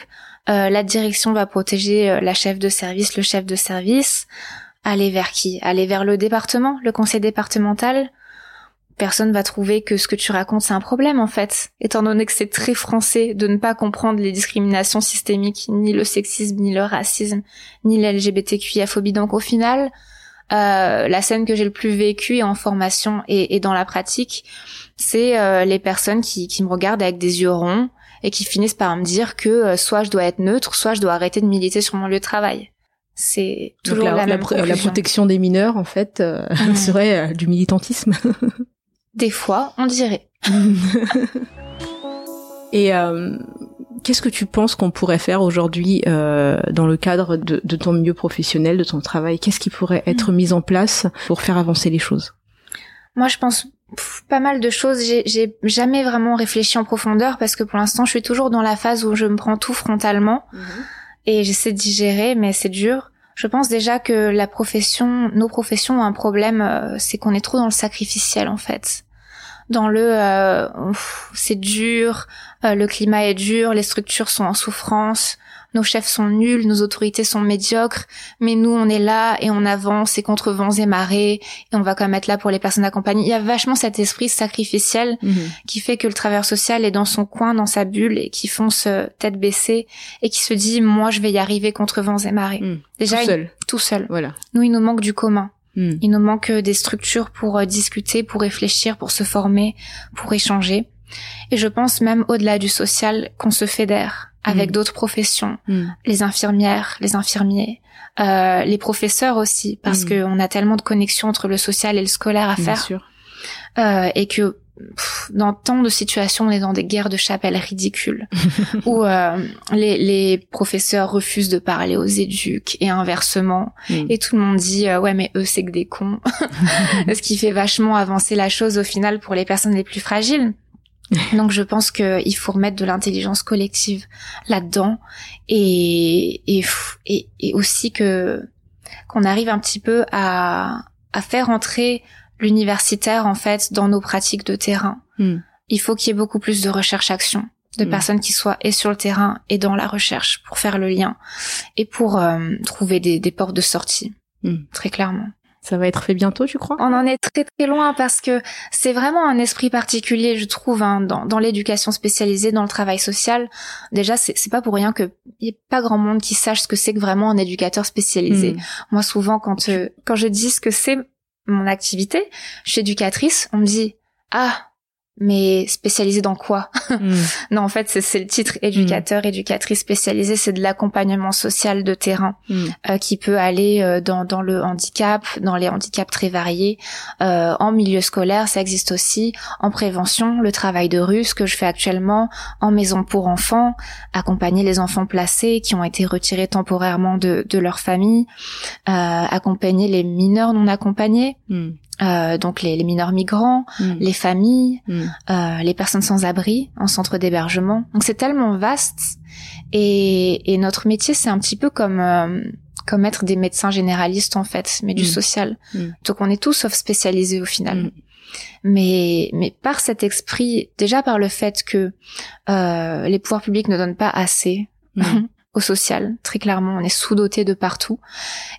euh, la direction va protéger la chef de service, le chef de service. Aller vers qui? Aller vers le département, le conseil départemental? Personne va trouver que ce que tu racontes c'est un problème en fait, étant donné que c'est très français de ne pas comprendre les discriminations systémiques, ni le sexisme, ni le racisme, ni la LGBTQIA-phobie. Donc au final, euh, la scène que j'ai le plus vécue en formation et, et dans la pratique, c'est euh, les personnes qui, qui me regardent avec des yeux ronds et qui finissent par me dire que euh, soit je dois être neutre, soit je dois arrêter de militer sur mon lieu de travail. C'est toujours la, même la protection des mineurs, en fait, euh, Mhm. serait euh, du militantisme. Des fois, on dirait. Et euh, qu'est-ce que tu penses qu'on pourrait faire aujourd'hui euh, dans le cadre de, de ton milieu professionnel, de ton travail? Qu'est-ce qui pourrait être mis en place pour faire avancer les choses? Moi, je pense pff, pas mal de choses. J'ai- J'ai jamais vraiment réfléchi en profondeur parce que pour l'instant, je suis toujours dans la phase où je me prends tout frontalement et j'essaie de digérer, mais c'est dur. Je pense déjà que la profession, nos professions ont un problème, euh, c'est qu'on est trop dans le sacrificiel en fait. Dans le, euh, c'est dur, euh, le climat est dur, les structures sont en souffrance, nos chefs sont nuls, nos autorités sont médiocres, mais nous on est là et on avance et contre vents et marées et on va quand même être là pour les personnes accompagnées. Il y a vachement cet esprit sacrificiel qui fait que le travailleur social est dans son coin, dans sa bulle et qui fonce euh, tête baissée et qui se dit moi je vais y arriver contre vents et marées. Mm. Déjà Tout il- seul. tout seul. Voilà. Nous il nous manque du commun. Mm. Il nous manque euh, des structures pour euh, discuter, pour réfléchir, pour se former, pour échanger. Et je pense même au-delà du social qu'on se fédère avec Mm. d'autres professions, Mm. les infirmières, les infirmiers, euh, les professeurs aussi, parce Mm. qu'on a tellement de connexions entre le social et le scolaire à Bien faire. sûr. euh, et que dans tant de situations, on est dans des guerres de chapelle ridicules, où euh, les, les, professeurs refusent de parler aux éduques et inversement, mm. et tout le monde dit ouais mais eux c'est que des cons, ce qui fait vachement avancer la chose au final pour les personnes les plus fragiles. Donc je pense qu'il faut remettre de l'intelligence collective là-dedans et, et, et, et aussi que qu'on arrive un petit peu à, à faire entrer l'universitaire en fait dans nos pratiques de terrain. Hmm. Il faut qu'il y ait beaucoup plus de recherche-action, de hmm. personnes qui soient et sur le terrain et dans la recherche pour faire le lien et pour euh, trouver des, des, portes de sortie, hmm. très clairement. Ça va être fait bientôt, tu crois? On en est très très loin parce que c'est vraiment un esprit particulier, je trouve, hein, dans, dans l'éducation spécialisée, dans le travail social. Déjà, c'est pas pour rien que y ait pas grand monde qui sache ce que c'est que vraiment un éducateur spécialisé. Moi, souvent, quand euh, quand je dis ce que c'est mon activité, je suis éducatrice, on me dit ah mais spécialisé dans quoi? Hmm. Non, en fait, c'est le titre éducateur, hmm. éducatrice spécialisée, c'est de l'accompagnement social de terrain hmm. euh, qui peut aller euh, dans, dans le handicap, dans les handicaps très variés, euh, en milieu scolaire, ça existe aussi, en prévention, le travail de rue, ce que je fais actuellement, en maison pour enfants, accompagner les enfants placés qui ont été retirés temporairement de, de leur famille, accompagner les mineurs non accompagnés, euh, donc les, les, mineurs migrants, mm. les familles, mm. euh, les personnes sans abri en centre d'hébergement. Donc c'est tellement vaste et, et notre métier c'est un petit peu comme euh, comme être des médecins généralistes en fait, mais du mm. social. Donc on est tous sauf spécialisés au final. Mais mais par cet esprit, déjà par le fait que euh, les pouvoirs publics ne donnent pas assez au social. Très clairement, on est sous-doté de partout.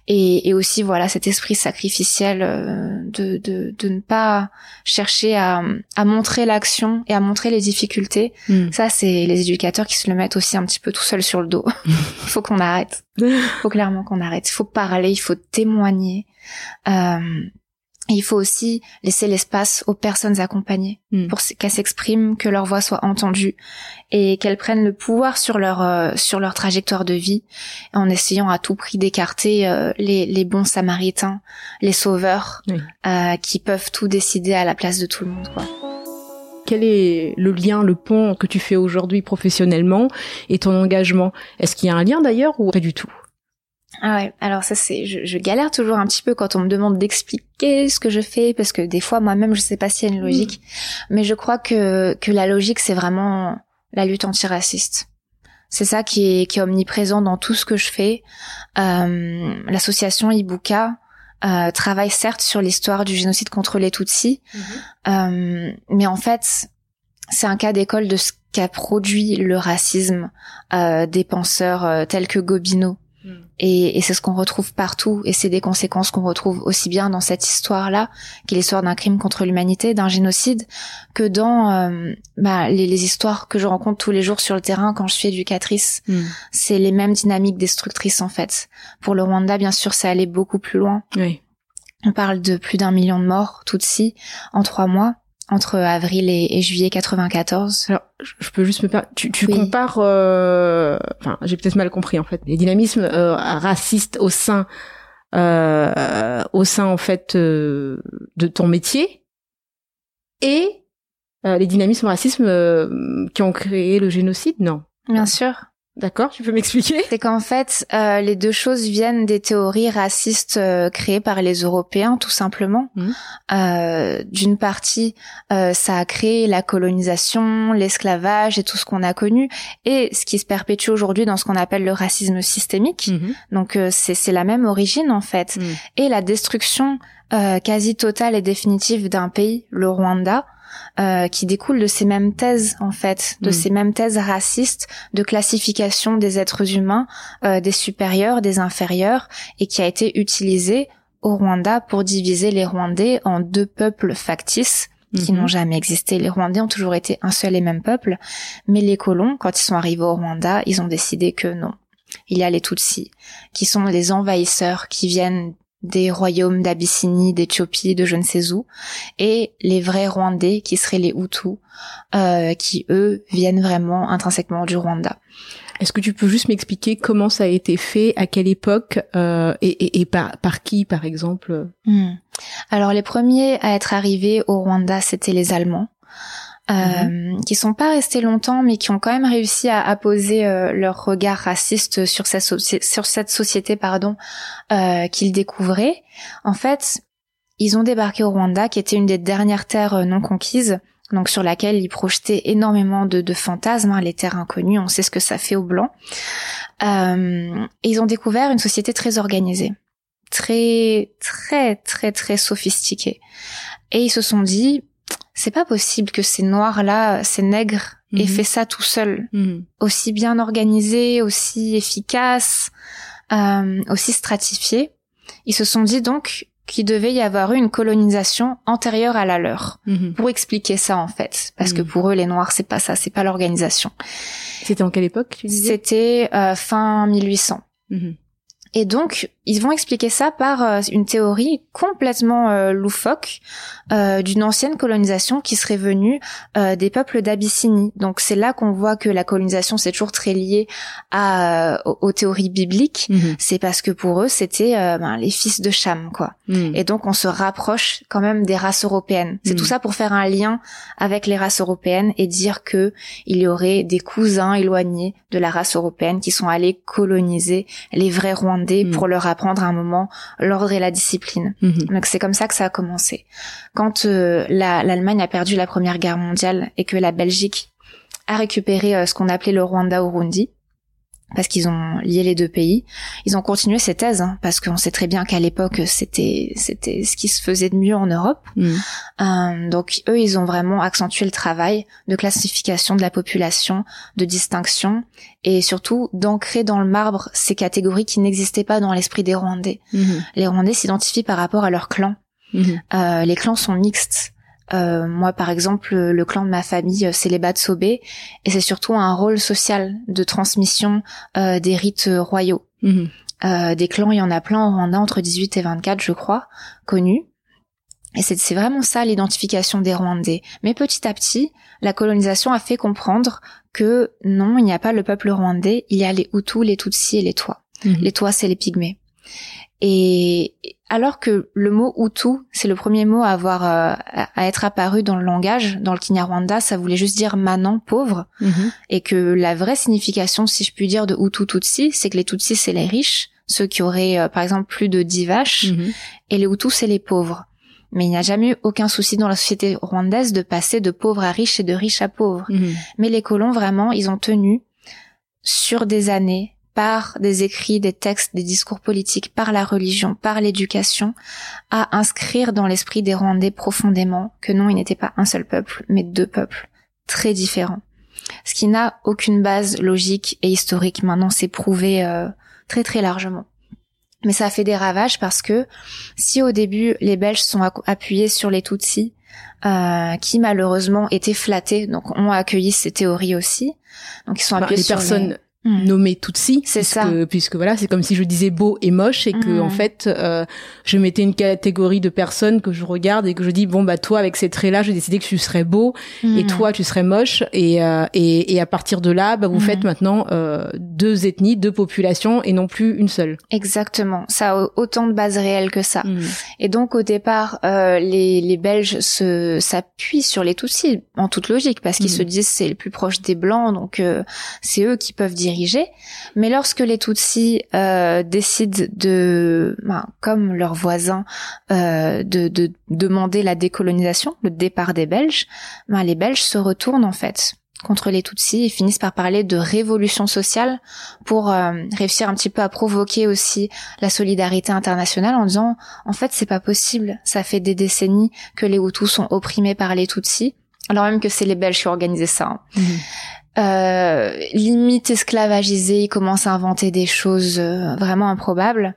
Et, et, aussi, voilà, cet esprit sacrificiel euh, de, de, de, ne pas chercher à, à montrer l'action et à montrer les difficultés. Hmm. Ça, c'est les éducateurs qui se le mettent aussi un petit peu tout seuls sur le dos. il faut qu'on arrête. Il faut clairement qu'on arrête. Il faut parler, il faut témoigner. Euh, il faut aussi laisser l'espace aux personnes accompagnées hmm. pour qu'elles s'expriment, que leur voix soit entendue et qu'elles prennent le pouvoir sur leur euh, sur leur trajectoire de vie en essayant à tout prix d'écarter euh, les, les, bons samaritains, les sauveurs euh, qui peuvent tout décider à la place de tout le monde quoi. Quel est le lien, le pont que tu fais aujourd'hui professionnellement et ton engagement? Est-ce qu'il y a un lien d'ailleurs ou pas du tout? Ah ouais, alors ça c'est, je, galère toujours un petit peu quand on me demande d'expliquer ce que je fais parce que des fois moi-même je sais pas s'il y a une logique, mm. mais je crois que que la logique c'est vraiment la lutte antiraciste. C'est ça qui est qui est omniprésent dans tout ce que je fais. Euh, L'association Ibuka euh, travaille certes sur l'histoire du génocide contre les Tutsis, mm-hmm. euh, mais en fait c'est un cas d'école de ce qu'a produit le racisme euh, des penseurs euh, tels que Gobineau Mm. Et, et c'est ce qu'on retrouve partout, et c'est des conséquences qu'on retrouve aussi bien dans cette histoire-là, qui est l'histoire d'un crime contre l'humanité, d'un génocide, que dans euh, bah, les, les, histoires que je rencontre tous les jours sur le terrain quand je suis éducatrice. Mm. C'est les mêmes dynamiques destructrices en fait. Pour le Rwanda, bien sûr, ça allait beaucoup plus loin. Oui. On parle de plus d'un million de morts, Tutsi, en trois mois entre avril et, juillet 94. Alors, je peux juste me. Tu, tu compares, euh... enfin, j'ai peut-être mal compris en fait, les dynamismes euh, racistes au sein, euh, au sein en fait euh, de ton métier et euh, les dynamismes racistes qui ont créé le génocide, non? Bien sûr. D'accord, tu peux m'expliquer? C'est qu'en fait, euh, les deux choses viennent des théories racistes euh, créées par les Européens, tout simplement. Mmh. Euh, D'une partie, euh, ça a créé la colonisation, l'esclavage et tout ce qu'on a connu, et ce qui se perpétue aujourd'hui dans ce qu'on appelle le racisme systémique. Mmh. Donc euh, c'est la même origine en fait, mmh. et la destruction quasi totale et définitive d'un pays, le Rwanda. Euh, qui découle de ces mêmes thèses en fait, de mm. ces mêmes thèses racistes de classification des êtres humains, euh, des supérieurs, des inférieurs, et qui a été utilisée au Rwanda pour diviser les Rwandais en deux peuples factices qui mm-hmm. n'ont jamais existé. Les Rwandais ont toujours été un seul et même peuple, mais les colons, quand ils sont arrivés au Rwanda, ils ont décidé que non. Il y a les Tutsis, qui sont les envahisseurs qui viennent des royaumes d'Abyssinie, d'Éthiopie, de je ne sais où, et les vrais Rwandais qui seraient les Hutus, euh, qui eux viennent vraiment intrinsèquement du Rwanda. Est-ce que tu peux juste m'expliquer comment ça a été fait, à quelle époque euh, et, par, par, qui, par exemple? Hmm. Alors les premiers à être arrivés au Rwanda, c'était les Allemands. Euh, mhm. qui sont pas restés longtemps, mais qui ont quand même réussi à, poser euh, leur regard raciste sur cette, société, pardon, euh, qu'ils découvraient. En fait, ils ont débarqué au Rwanda, qui était une des dernières terres euh, non conquises, donc sur laquelle ils projetaient énormément de, de fantasmes, hein, les terres inconnues, on sait ce que ça fait aux blancs. Euh, et ils ont découvert une société très organisée, très très très très sophistiquée. Et ils se sont dit, c'est pas possible que ces noirs là, ces nègres aient mhm. fait ça tout seuls, mhm. aussi bien organisé, aussi efficace, euh, aussi stratifié. Ils se sont dit donc qu'il devait y avoir eu une colonisation antérieure à la leur mhm. pour expliquer ça en fait, parce que pour eux les noirs c'est pas ça, c'est pas l'organisation. C'était en quelle époque tu disais? C'était euh, fin 1800. Et donc, ils vont expliquer ça par euh, une théorie complètement euh, loufoque euh, d'une ancienne colonisation qui serait venue des peuples d'Abyssinie. Donc c'est là qu'on voit que la colonisation c'est toujours très lié à aux, théories bibliques. Mhm. C'est parce que pour eux c'était ben, les fils de Cham quoi. Mhm. Et donc on se rapproche quand même des races européennes. C'est tout mhm. ça pour faire un lien avec les races européennes et dire que il y aurait des cousins éloignés de la race européenne qui sont allés coloniser les vrais Rwandais pour leur apprendre un moment l'ordre et la discipline. Mhm. Donc c'est comme ça que ça a commencé. Quand euh, l'Allemagne a perdu la Première Guerre mondiale et que la Belgique a récupéré euh, ce qu'on appelait le Rwanda-Urundi, parce qu'ils ont lié les deux pays. Ils ont continué ces thèses, hein, parce qu'on sait très bien qu'à l'époque c'était c'était ce qui se faisait de mieux en Europe. Mm. Euh, donc eux, ils ont vraiment accentué le travail de classification de la population, de distinction, et surtout d'ancrer dans le marbre ces catégories qui n'existaient pas dans l'esprit des Rwandais. Mm-hmm. Les Rwandais s'identifient par rapport à leur clan. Mm-hmm. Euh, les clans sont mixtes. Euh, moi, par exemple, le clan de ma famille, euh, c'est les Batsobé, et c'est surtout un rôle social de transmission euh, des rites royaux. Mhm. des clans, il y en a plein en Rwanda, entre 18 et 24, je crois, connus. Et c'est vraiment ça l'identification des Rwandais. Mais petit à petit, la colonisation a fait comprendre que non, il n'y a pas le peuple rwandais, il y a les Hutus, les Tutsis et les Tois. Mhm. Les Tois, c'est les Pygmées. Et alors que le mot Hutu, c'est le premier mot à avoir euh, à être apparu dans le langage, dans le Kinyarwanda, ça voulait juste dire manant, pauvre, mhm. et que la vraie signification, si je puis dire, de Hutu Tutsi, c'est que les Tutsis c'est les riches, ceux qui auraient euh, par exemple plus de dix vaches, mhm. et les Hutus c'est les pauvres. Mais il n'y a jamais eu aucun souci dans la société rwandaise de passer de pauvre à riche et de riche à pauvre. Mhm. Mais les colons vraiment, ils ont tenu sur des années par des écrits, des textes, des discours politiques, par la religion, par l'éducation, à inscrire dans l'esprit des Rwandais profondément que non, il n'était pas un seul peuple, mais deux peuples très différents. Ce qui n'a aucune base logique et historique. Maintenant, c'est prouvé euh, très très largement. Mais ça a fait des ravages parce que si au début les Belges sont appuyés sur les Tutsis, euh, qui malheureusement étaient flattés, donc ont accueilli ces théories aussi. Donc ils sont bah, appuyés sur personnes Hmm. nommé Tutsi c'est ça. puisque voilà c'est comme si je disais beau et moche et que en hmm. fait euh, je mettais une catégorie de personnes que je regarde et que je dis bon bah toi avec ces traits là j'ai décidé que tu serais beau et hmm. toi tu serais moche et euh, et, et à partir de là bah vous faites maintenant euh, deux ethnies deux populations et non plus une seule. Exactement. Ça a autant de bases réelles que ça. Et donc au départ les les Belges se s'appuient sur les Tutsis en toute logique parce qu'ils se disent c'est le plus proche des blancs donc c'est eux qui peuvent dire mais lorsque les Tutsis euh, décident de, ben, comme leurs voisins, euh, de, de, demander la décolonisation, le départ des Belges, ben, les Belges se retournent en fait contre les Tutsis et finissent par parler de révolution sociale pour euh, réussir un petit peu à provoquer aussi la solidarité internationale en disant en fait c'est pas possible, ça fait des décennies que les Hutus sont opprimés par les Tutsis alors même que c'est les Belges qui ont organisé ça. Hein. Mmh euh, limite esclavagisé, il commence à inventer des choses euh, vraiment improbables.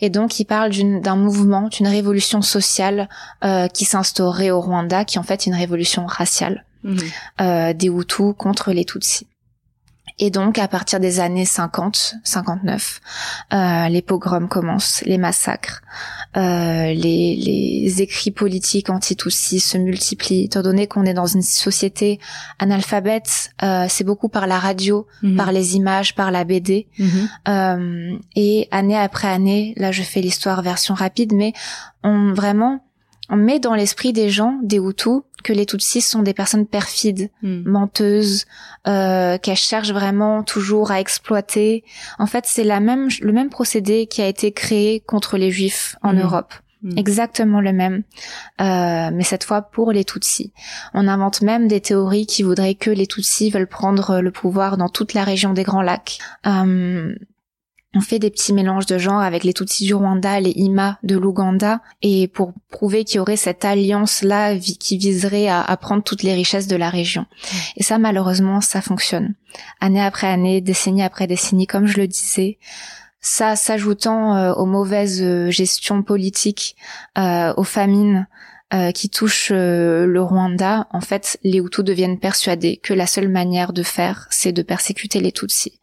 Et donc il parle d'un mouvement, d'une révolution sociale euh, qui s'instaurait au Rwanda, qui est en fait une révolution raciale mhm. euh, des Hutus contre les Tutsis. Et donc, à partir des années 50, 59, euh, les pogroms commencent, les massacres, euh, les, les, écrits politiques anti-Tutsis se multiplient. Étant donné qu'on est dans une société analphabète, euh, c'est beaucoup par la radio, Mhm. par les images, par la BD. Mhm. Euh, et année après année, là je fais l'histoire version rapide, mais on vraiment on met dans l'esprit des gens, des Hutus, que les Tutsis sont des personnes perfides, Mhm. menteuses, euh, qu'elles cherchent vraiment toujours à exploiter. En fait, c'est la même le même procédé qui a été créé contre les Juifs en Mhm. Europe. Mhm. Exactement le même, Euh, mais cette fois pour les Tutsis. On invente même des théories qui voudraient que les Tutsis veulent prendre le pouvoir dans toute la région des Grands Lacs. Euh, on fait des petits mélanges de genres avec les Tutsis du Rwanda, les Ima de l'Ouganda, et pour prouver qu'il y aurait cette alliance-là qui viserait à, à prendre toutes les richesses de la région. Et ça, malheureusement, ça fonctionne. Année après année, décennie après décennie, comme je le disais. Ça, s'ajoutant euh, aux mauvaises euh, gestions politiques, euh, aux famines euh, qui touchent euh, le Rwanda, en fait, les Hutus deviennent persuadés que la seule manière de faire, c'est de persécuter les Tutsis.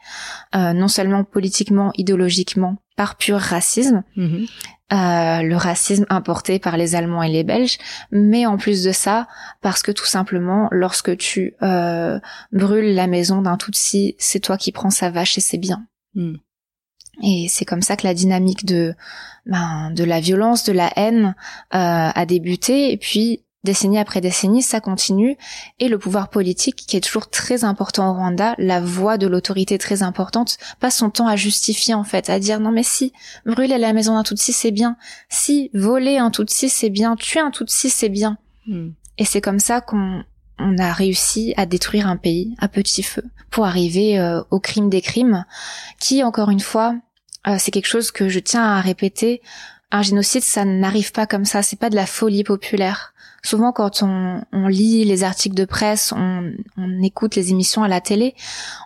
Euh, non seulement politiquement, idéologiquement, par pur racisme, Mhm. euh, le racisme importé par les Allemands et les Belges, mais en plus de ça, parce que tout simplement, lorsque tu euh, brûles la maison d'un Tutsi, c'est toi qui prends sa vache et ses biens. Mhm. Et c'est comme ça que la dynamique de ben, de la violence, de la haine euh, a débuté. Et puis décennie après décennie, ça continue. Et le pouvoir politique, qui est toujours très important au Rwanda, la voix de l'autorité très importante, passe son temps à justifier en fait, à dire non mais si brûler la maison d'un Tutsi c'est bien, si voler un Tutsi c'est bien, tuer un Tutsi c'est bien. Mhm. Et c'est comme ça qu'on on a réussi à détruire un pays à petit feu pour arriver euh, au crime des crimes, qui encore une fois, euh, c'est quelque chose que je tiens à répéter. Un génocide, ça n'arrive pas comme ça. C'est pas de la folie populaire. Souvent, quand on, on lit les articles de presse, on, on écoute les émissions à la télé,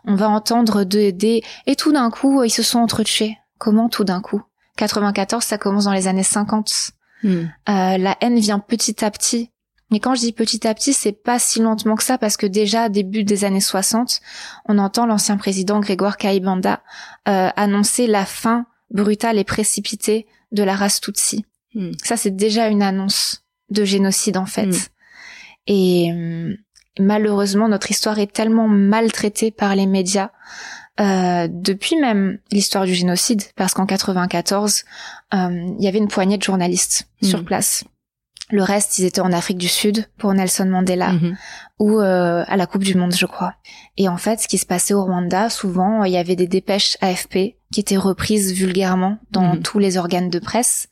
on va entendre de- des et tout d'un coup, ils se sont entretués. Comment tout d'un coup? 94, ça commence dans les années 50. Mhm. Euh, la haine vient petit à petit. Mais quand je dis petit à petit, c'est pas si lentement que ça parce que déjà début des années 60, on entend l'ancien président Grégoire Kaibanda euh, annoncer la fin brutale et précipitée de la race Tutsi. Mhm. Ça, c'est déjà une annonce de génocide en fait. Mm. Et euh, malheureusement, notre histoire est tellement maltraitée par les médias euh, depuis même l'histoire du génocide, parce qu'en 94, euh, il y avait une poignée de journalistes Mm. sur place. Le reste, ils étaient en Afrique du Sud pour Nelson Mandela Mhm. ou euh, à la Coupe du Monde, je crois. Et en fait, ce qui se passait au Rwanda, souvent, il y avait des dépêches AFP qui étaient reprises vulgairement dans Mhm. tous les organes de presse,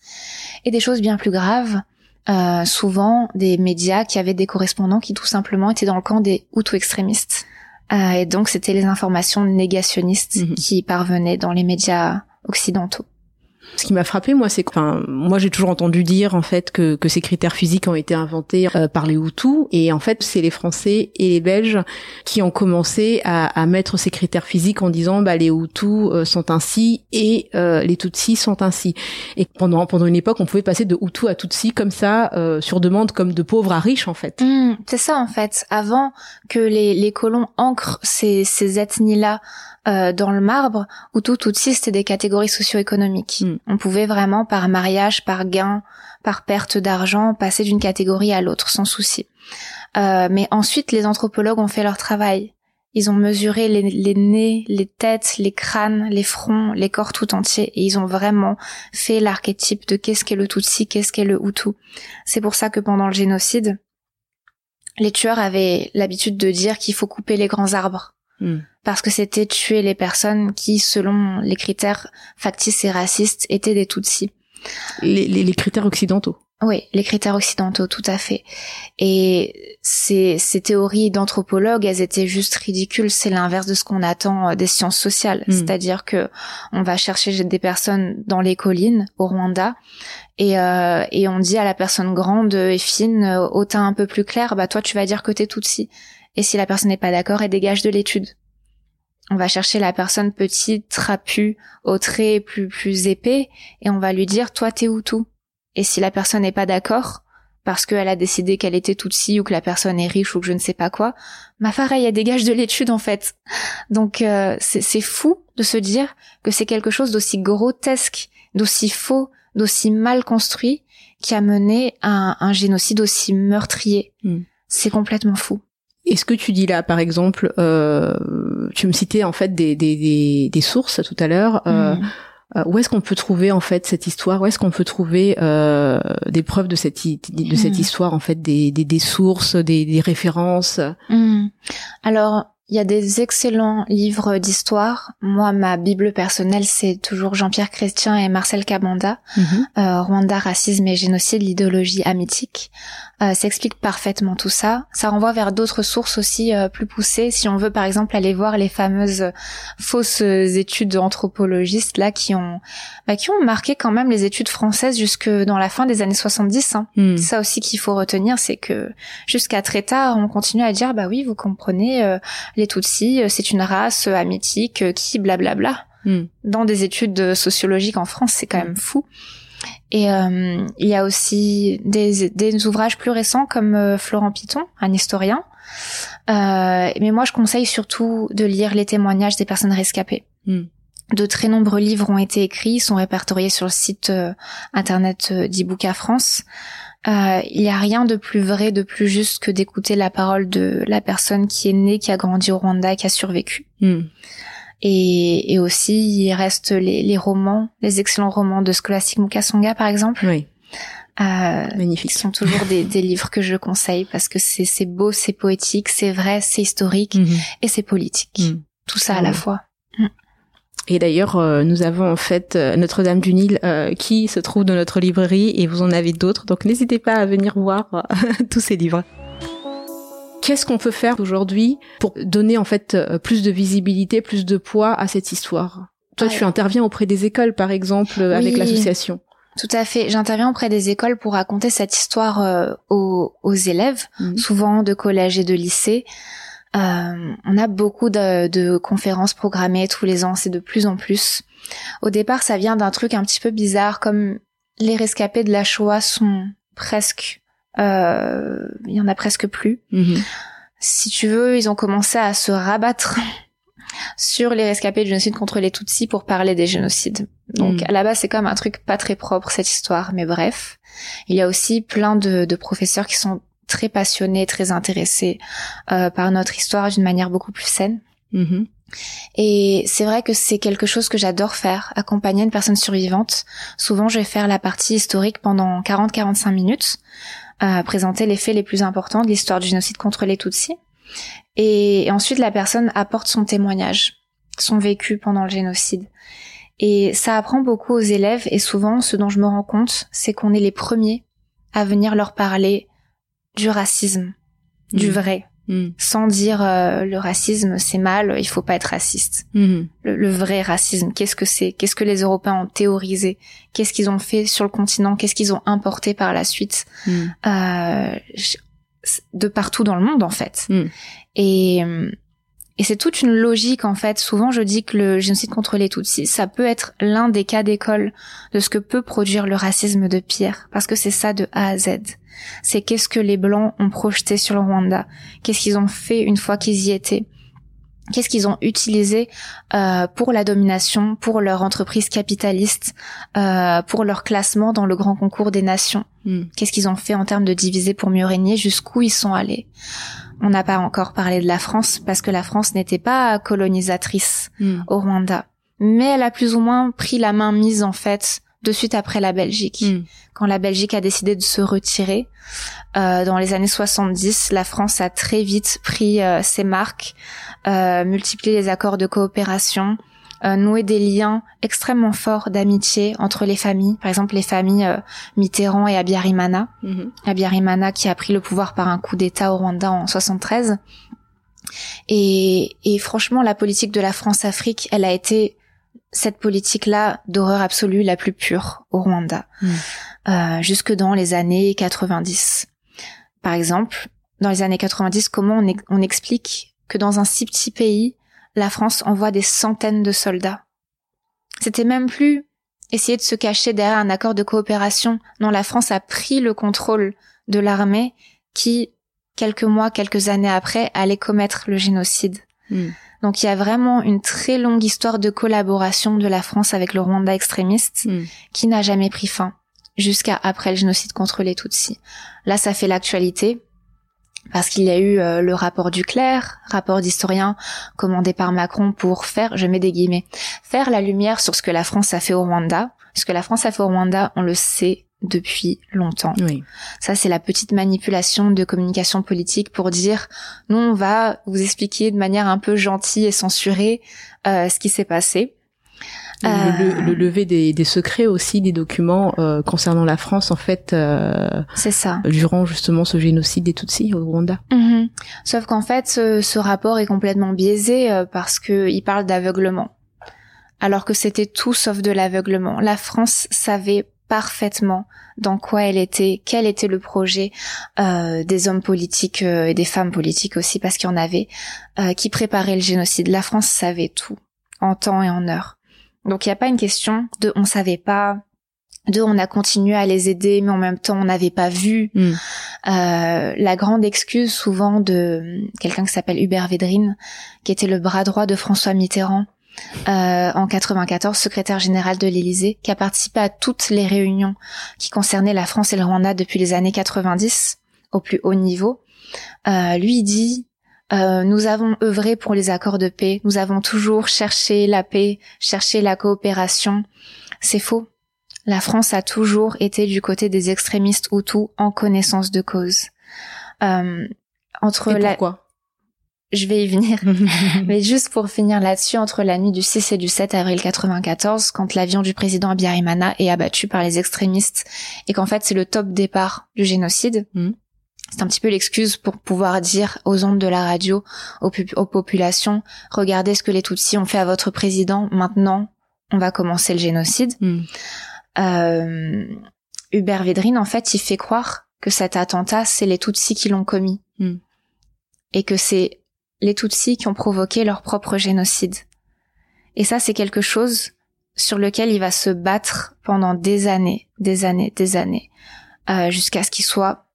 et des choses bien plus graves. euh, souvent, des médias qui avaient des correspondants qui tout simplement étaient dans le camp des Hutus extrémistes. Euh, et donc, c'était les informations négationnistes Mhm. qui parvenaient dans les médias occidentaux. Ce qui m'a frappé, moi, c'est que, enfin, moi, j'ai toujours entendu dire, en fait, que, que ces critères physiques ont été inventés euh, par les Hutus, et en fait, c'est les Français et les Belges qui ont commencé à, à mettre ces critères physiques en disant, bah, les Hutus euh, sont ainsi et euh, les Tutsis sont ainsi. Et pendant pendant une époque, on pouvait passer de Hutu à Tutsi comme ça, euh, sur demande, comme de pauvre à riche, en fait. Hmm, c'est ça en fait. Avant que les, les colons ancrent ces, ces ethnies-là euh, dans le marbre, Hutu, Tutsi, c'était des catégories socio-économiques. Hmm. On pouvait vraiment, par mariage, par gain, par perte d'argent, passer d'une catégorie à l'autre sans souci. Euh, mais ensuite, les anthropologues ont fait leur travail. Ils ont mesuré les, les nez, les têtes, les crânes, les fronts, les corps tout entiers, et ils ont vraiment fait l'archétype de qu'est-ce qu'est le Tutsi, qu'est-ce qu'est le Hutu. C'est pour ça que pendant le génocide, les tueurs avaient l'habitude de dire qu'il faut couper les grands arbres. Hmm. Parce que c'était tuer les personnes qui, selon les critères factices et racistes, étaient des Tutsis. Les, les, les critères occidentaux. Oui, les critères occidentaux, tout à fait. Et ces, ces théories d'anthropologues, elles étaient juste ridicules. C'est l'inverse de ce qu'on attend euh, des sciences sociales. Mm. C'est-à-dire que on va chercher des personnes dans les collines au Rwanda et, euh, et on dit à la personne grande et fine, euh, au teint un peu plus clair, bah toi tu vas dire que t'es Tutsi. Et si la personne n'est pas d'accord, elle dégage de l'étude. On va chercher la personne petite, trapue, au trait plus plus épais, et on va lui dire toi t'es Hutu. Et si la personne n'est pas d'accord, parce qu'elle a décidé qu'elle était Tutsi ou que la personne est riche ou que je ne sais pas quoi. Ma pareil, elle dégage de l'étude en fait. Donc euh, c'est fou de se dire que c'est quelque chose d'aussi grotesque, d'aussi faux, d'aussi mal construit qui a mené à un, génocide aussi meurtrier. Hmm. C'est complètement fou. Et ce que tu dis là, par exemple, euh, tu me citais en fait des, des, des, sources tout à l'heure. Euh, hmm. Euh, où est-ce qu'on peut trouver en fait cette histoire? Où est-ce qu'on peut trouver euh, des preuves de cette de cette hmm. histoire en fait, des, des, des sources, des, des références? Hmm. Alors il y a des excellents livres d'histoire. Moi, ma bible personnelle, c'est toujours Jean-Pierre Chrétien et Marcel Cabanda, mhm. euh, Rwanda, racisme et génocide, l'idéologie amitique. Euh, s'explique parfaitement tout ça. Ça renvoie vers d'autres sources aussi euh, plus poussées. Si on veut, par exemple, aller voir les fameuses fausses études anthropologistes là qui ont, bah, qui ont marqué quand même les études françaises jusque dans la fin des années 70. Hein. Hmm. Ça aussi qu'il faut retenir, c'est que jusqu'à très tard, on continue à dire bah oui, vous comprenez les Tutsis, euh, c'est une race euh, amitique euh, qui blablabla. Hmm. Dans des études sociologiques en France, c'est quand hmm. même fou. Et il y a aussi des, des, ouvrages plus récents comme Florent Piton, un historien. mais moi, je conseille surtout de lire les témoignages des personnes rescapées. Hmm. De très nombreux livres ont été écrits, sont répertoriés sur le site internet d'Ibooka France. Euh, il n'y a rien de plus vrai, de plus juste que d'écouter la parole de la personne qui est née, qui a grandi au Rwanda, qui a survécu. Hmm. Et, et, aussi, il reste les, les, romans, les excellents romans de Scholastic Mukasonga, par exemple. Oui. Euh, Magnifique. Qui sont toujours des, des, livres que je conseille parce que c'est beau, c'est poétique, c'est vrai, c'est historique mhm. et c'est politique. Hmm. Tout ça à la fois. Et d'ailleurs, euh, nous avons en fait euh, Notre-Dame du Nil euh, qui se trouve dans notre librairie et vous en avez d'autres. Donc n'hésitez pas à venir voir tous ces livres. Qu'est-ce qu'on peut faire aujourd'hui pour donner en fait plus de visibilité, plus de poids à cette histoire? Toi, tu interviens auprès des écoles, par exemple, avec l'association. Tout à fait. J'interviens auprès des écoles pour raconter cette histoire aux, aux, élèves, mmh. souvent de collège et de lycée. Euh, on a beaucoup de, conférences programmées tous les ans, c'est de plus en plus. Au départ, ça vient d'un truc un petit peu bizarre, comme les rescapés de la Shoah sont presque, euh, il y en a presque plus. Mhm. Si tu veux, ils ont commencé à se rabattre sur les rescapés du génocide contre les Tutsis pour parler des génocides. Donc mhm. à la base, c'est comme un truc pas très propre cette histoire, mais bref. Il y a aussi plein de, de professeurs qui sont très passionnés, très intéressés euh, par notre histoire d'une manière beaucoup plus saine. Mm-hmm. Et c'est vrai que c'est quelque chose que j'adore faire, accompagner une personne survivante. Souvent, je vais faire la partie historique pendant 40-45 minutes, euh, présenter les faits les plus importants de l'histoire du génocide contre les Tutsis. Et, ensuite, la personne apporte son témoignage, son vécu pendant le génocide. Et ça apprend beaucoup aux élèves et souvent, ce dont je me rends compte, c'est qu'on est les premiers à venir leur parler du racisme, du mm. vrai, mm. sans dire euh, le racisme c'est mal, il faut pas être raciste. Mm-hmm. Le, vrai racisme, qu'est-ce que c'est? Qu'est-ce que les Européens ont théorisé? Qu'est-ce qu'ils ont fait sur le continent? Qu'est-ce qu'ils ont importé par la suite? Mm. euh, de partout dans le monde en fait. Et et c'est toute une logique en fait. Souvent, je dis que le génocide contre les Tutsis, ça peut être l'un des cas d'école de ce que peut produire le racisme de pire, parce que c'est ça de A à Z c'est qu'est-ce que les Blancs ont projeté sur le Rwanda, qu'est-ce qu'ils ont fait une fois qu'ils y étaient, qu'est-ce qu'ils ont utilisé euh, pour la domination, pour leur entreprise capitaliste, euh, pour leur classement dans le grand concours des nations? Hmm. Qu'est-ce qu'ils ont fait en termes de diviser pour mieux régner, jusqu'où ils sont allés? On n'a pas encore parlé de la France parce que la France n'était pas colonisatrice hmm. au Rwanda, mais elle a plus ou moins pris la main mise en fait de suite après la Belgique. Hmm. Quand la Belgique a décidé de se retirer, euh, dans les années 70, la France a très vite pris euh, ses marques, euh, multiplié les accords de coopération, euh, noué des liens extrêmement forts d'amitié entre les familles. Par exemple, les familles euh, Mitterrand et Abiyarimana. Mm Abiyarimana qui a pris le pouvoir par un coup d'État au Rwanda en 73. Et, et franchement, la politique de la France-Afrique, elle a été cette politique-là d'horreur absolue la plus pure au Rwanda, hmm. euh, jusque dans les années 90. Par exemple, dans les années 90, comment on, on explique que dans un si petit pays, la France envoie des centaines de soldats? C'était même plus essayer de se cacher derrière un accord de coopération. Non, la France a pris le contrôle de l'armée qui, quelques mois, quelques années après, allait commettre le génocide. Hmm. Donc il y a vraiment une très longue histoire de collaboration de la France avec le Rwanda extrémiste Hmm. qui n'a jamais pris fin jusqu'à après le génocide contre les Tutsis. Là, ça fait l'actualité parce qu'il y a eu euh, le rapport du clerc, rapport d'historien commandé par Macron pour faire, je mets des guillemets, faire la lumière sur ce que la France a fait au Rwanda. Ce que la France a fait au Rwanda, on le sait depuis longtemps. Oui. Ça, c'est la petite manipulation de communication politique pour dire, nous, on va vous expliquer de manière un peu gentille et censurée euh, ce qui s'est passé. Le, Euh, le- le lever des, des secrets aussi des documents euh, concernant la France en fait euh, C'est ça. durant justement ce génocide des Tutsis au Rwanda. Mhm. Sauf qu'en fait, ce, ce rapport est complètement biaisé euh, parce que il parle d'aveuglement, alors que c'était tout sauf de l'aveuglement. La France savait parfaitement dans quoi elle était, quel était le projet euh, des hommes politiques euh, et des femmes politiques aussi, parce qu'il y en avait, euh, qui préparaient le génocide. La France savait tout, en temps et en heure. Donc il n'y a pas une question de on savait pas, de on a continué à les aider, mais en même temps on n'avait pas vu. Hmm. Euh, la grande excuse souvent de euh, quelqu'un qui s'appelle Hubert Védrine, qui était le bras droit de François Mitterrand euh, en 94, secrétaire général de l'Élysée, qui a participé à toutes les réunions qui concernaient la France et le Rwanda depuis les années 90 au plus haut niveau. Euh, lui dit euh, nous avons œuvré pour les accords de paix, nous avons toujours cherché la paix, cherché la coopération. C'est faux. La France a toujours été du côté des extrémistes Hutus en connaissance de cause. Euh, entre Et la... pourquoi? Je vais y venir. Mais juste pour finir là-dessus, entre la nuit du 6 et du 7 avril 94, quand l'avion du président Abiyarimana est abattu par les extrémistes, et qu'en fait c'est le top départ du génocide, Mhm. c'est un petit peu l'excuse pour pouvoir dire aux ondes de la radio, aux, pu- aux populations, regardez ce que les Tutsis ont fait à votre président, maintenant on va commencer le génocide. Hmm. Euh, Hubert Védrine, en fait, il fait croire que cet attentat, c'est les Tutsis qui l'ont commis. Hmm. Et que c'est les Tutsis qui ont provoqué leur propre génocide. Et ça, c'est quelque chose sur lequel il va se battre pendant des années, des années, des années, euh, jusqu'à ce qu'il soit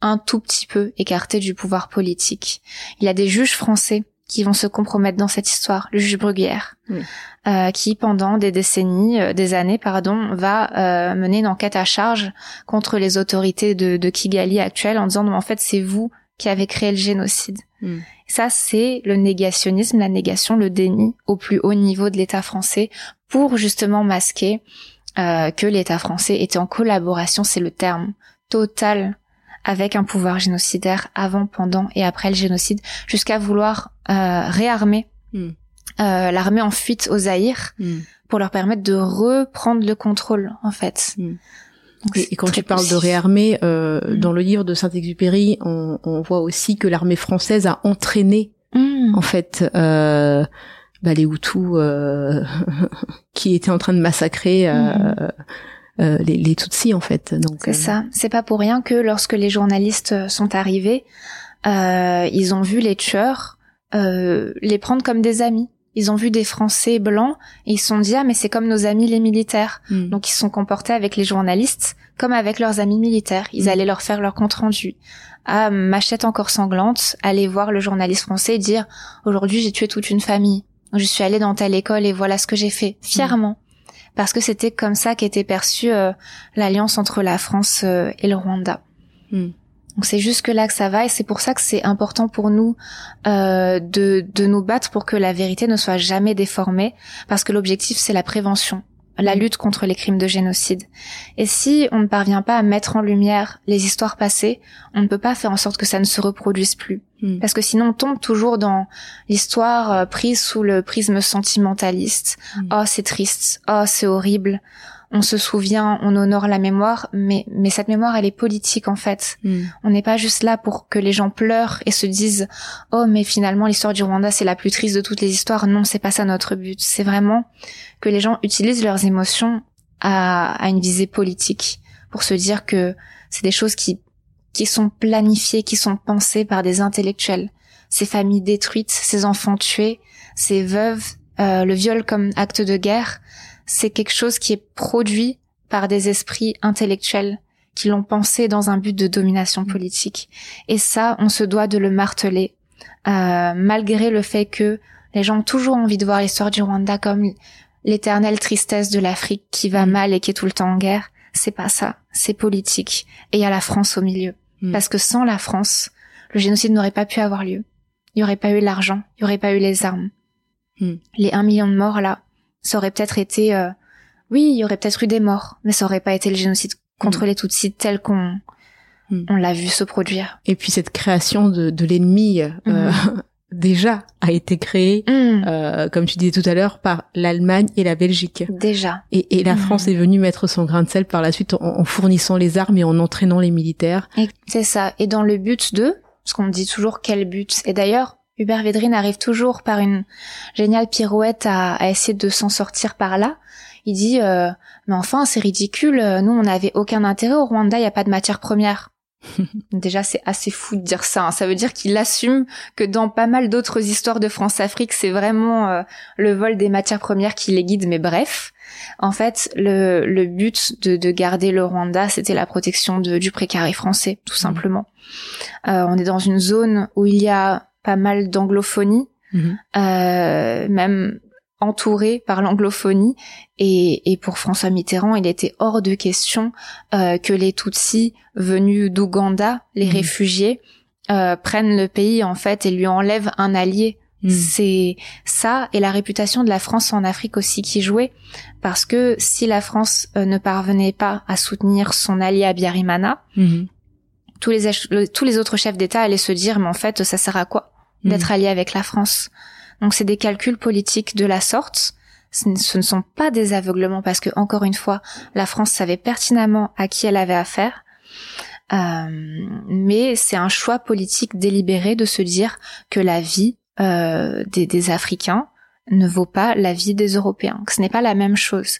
un tout petit peu écarté du pouvoir politique. Il y a des juges français qui vont se compromettre dans cette histoire. Le juge Bruguière, Oui. euh, qui pendant des décennies, euh, des années, pardon, va euh, mener une enquête à charge contre les autorités de, de Kigali actuelles en disant non, en fait, c'est vous qui avez créé le génocide. Hmm. Ça, c'est le négationnisme, la négation, le déni au plus haut niveau de l'État français pour justement masquer euh, que l'État français était en collaboration, c'est le terme total avec un pouvoir génocidaire avant, pendant et après le génocide, jusqu'à vouloir euh, réarmer Hmm. euh, l'armée en fuite au Zaïre Hmm. pour leur permettre de reprendre le contrôle, en fait. Et, quand tu parles de réarmer, euh, Mm. dans le livre de Saint-Exupéry, on, on voit aussi que l'armée française a entraîné Hmm. en fait euh, bah, les Hutus euh, qui étaient en train de massacrer euh, Mhm. euh, les, les Tutsis en fait. Donc C'est euh, ça. C'est pas pour rien que lorsque les journalistes sont arrivés, euh, ils ont vu les tueurs euh, les prendre comme des amis. Ils ont vu des Français blancs et ils se sont dit ah mais c'est comme nos amis les militaires. mm. Donc ils se sont comportés avec les journalistes comme avec leurs amis militaires. Ils Mm. allaient leur faire leur compte rendu. Ah machette encore sanglante, aller voir le journaliste français et dire aujourd'hui j'ai tué toute une famille. Je suis allée dans telle école et voilà ce que j'ai fait fièrement. Parce que c'était comme ça qu'était perçue euh, l'alliance entre la France euh, et le Rwanda. Donc c'est jusque là que ça va et c'est pour ça que c'est important pour nous euh, de, de nous battre pour que la vérité ne soit jamais déformée parce que l'objectif c'est la prévention, la lutte contre les crimes de génocide. Et si on ne parvient pas à mettre en lumière les histoires passées, on ne peut pas faire en sorte que ça ne se reproduise plus. Mm. Parce que sinon on tombe toujours dans l'histoire euh, prise sous le prisme sentimentaliste. Mm. Oh c'est triste, oh c'est horrible. On se souvient, on honore la mémoire, mais mais cette mémoire elle est politique en fait. Mm. On n'est pas juste là pour que les gens pleurent et se disent oh mais finalement l'histoire du Rwanda c'est la plus triste de toutes les histoires. Non, c'est pas ça notre but. C'est vraiment que les gens utilisent leurs émotions à, à une visée politique pour se dire que c'est des choses qui qui sont planifiées, qui sont pensées par des intellectuels. Ces familles détruites, ces enfants tués, ces veuves, euh, le viol comme acte de guerre, c'est quelque chose qui est produit par des esprits intellectuels qui l'ont pensé dans un but de domination politique. Et ça, on se doit de le marteler, euh, malgré le fait que les gens ont toujours envie de voir l'histoire du Rwanda comme l'éternelle tristesse de l'Afrique qui va mm. mal et qui est tout le temps en guerre. C'est pas ça, c'est politique. Et il y a la France au milieu. Mm. Parce que sans la France, le génocide n'aurait pas pu avoir lieu. Il n'y aurait pas eu l'argent, il n'y aurait pas eu les armes. Mm. Les un million de morts là, ça aurait peut-être été, euh, oui, il y aurait peut-être eu des morts, mais ça aurait pas été le génocide contre les Tutsis tel qu'on on l'a vu se produire. Et puis cette création de, de l'ennemi euh, mm déjà a été créé, mm. euh, comme tu disais tout à l'heure, par l'Allemagne et la Belgique. Déjà. Et, et la mm. France est venue mettre son grain de sel par la suite en, fournissant les armes et en entraînant les militaires. C'est ça. Et dans le but de, parce qu'on dit toujours quel but? Et d'ailleurs, Hubert Védrine arrive toujours par une géniale pirouette à, à essayer de s'en sortir par là. Il dit, euh, mais enfin, c'est ridicule. Nous, on n'avait aucun intérêt au Rwanda. Il n'y a pas de matière première. Déjà, c'est assez fou de dire ça. Hein. Ça veut dire qu'il assume que dans pas mal d'autres histoires de France-Afrique, c'est vraiment euh, le vol des matières premières qui les guide. Mais bref, en fait, le, le but de, de, garder le Rwanda, c'était la protection de, du précaré français, tout mmh. simplement. Euh, on est dans une zone où il y a pas mal d'anglophonie, mmh. euh, même entouré par l'anglophonie et, et, pour François Mitterrand, il était hors de question euh, que les Tutsis venus d'Ouganda, les mmh. réfugiés, euh, prennent le pays en fait et lui enlèvent un allié. Mmh. C'est ça et la réputation de la France en Afrique aussi qui jouait parce que si la France euh, ne parvenait pas à soutenir son allié à Biarimana, mmh. tous les tous les autres chefs d'État allaient se dire mais en fait ça sert à quoi? D'être allié avec la France donc c'est des calculs politiques de la sorte. Ce ne sont pas des aveuglements parce que encore une fois, la France savait pertinemment à qui elle avait affaire. Euh, mais c'est un choix politique délibéré de se dire que la vie euh, des, des, Africains ne vaut pas la vie des Européens, que ce n'est pas la même chose.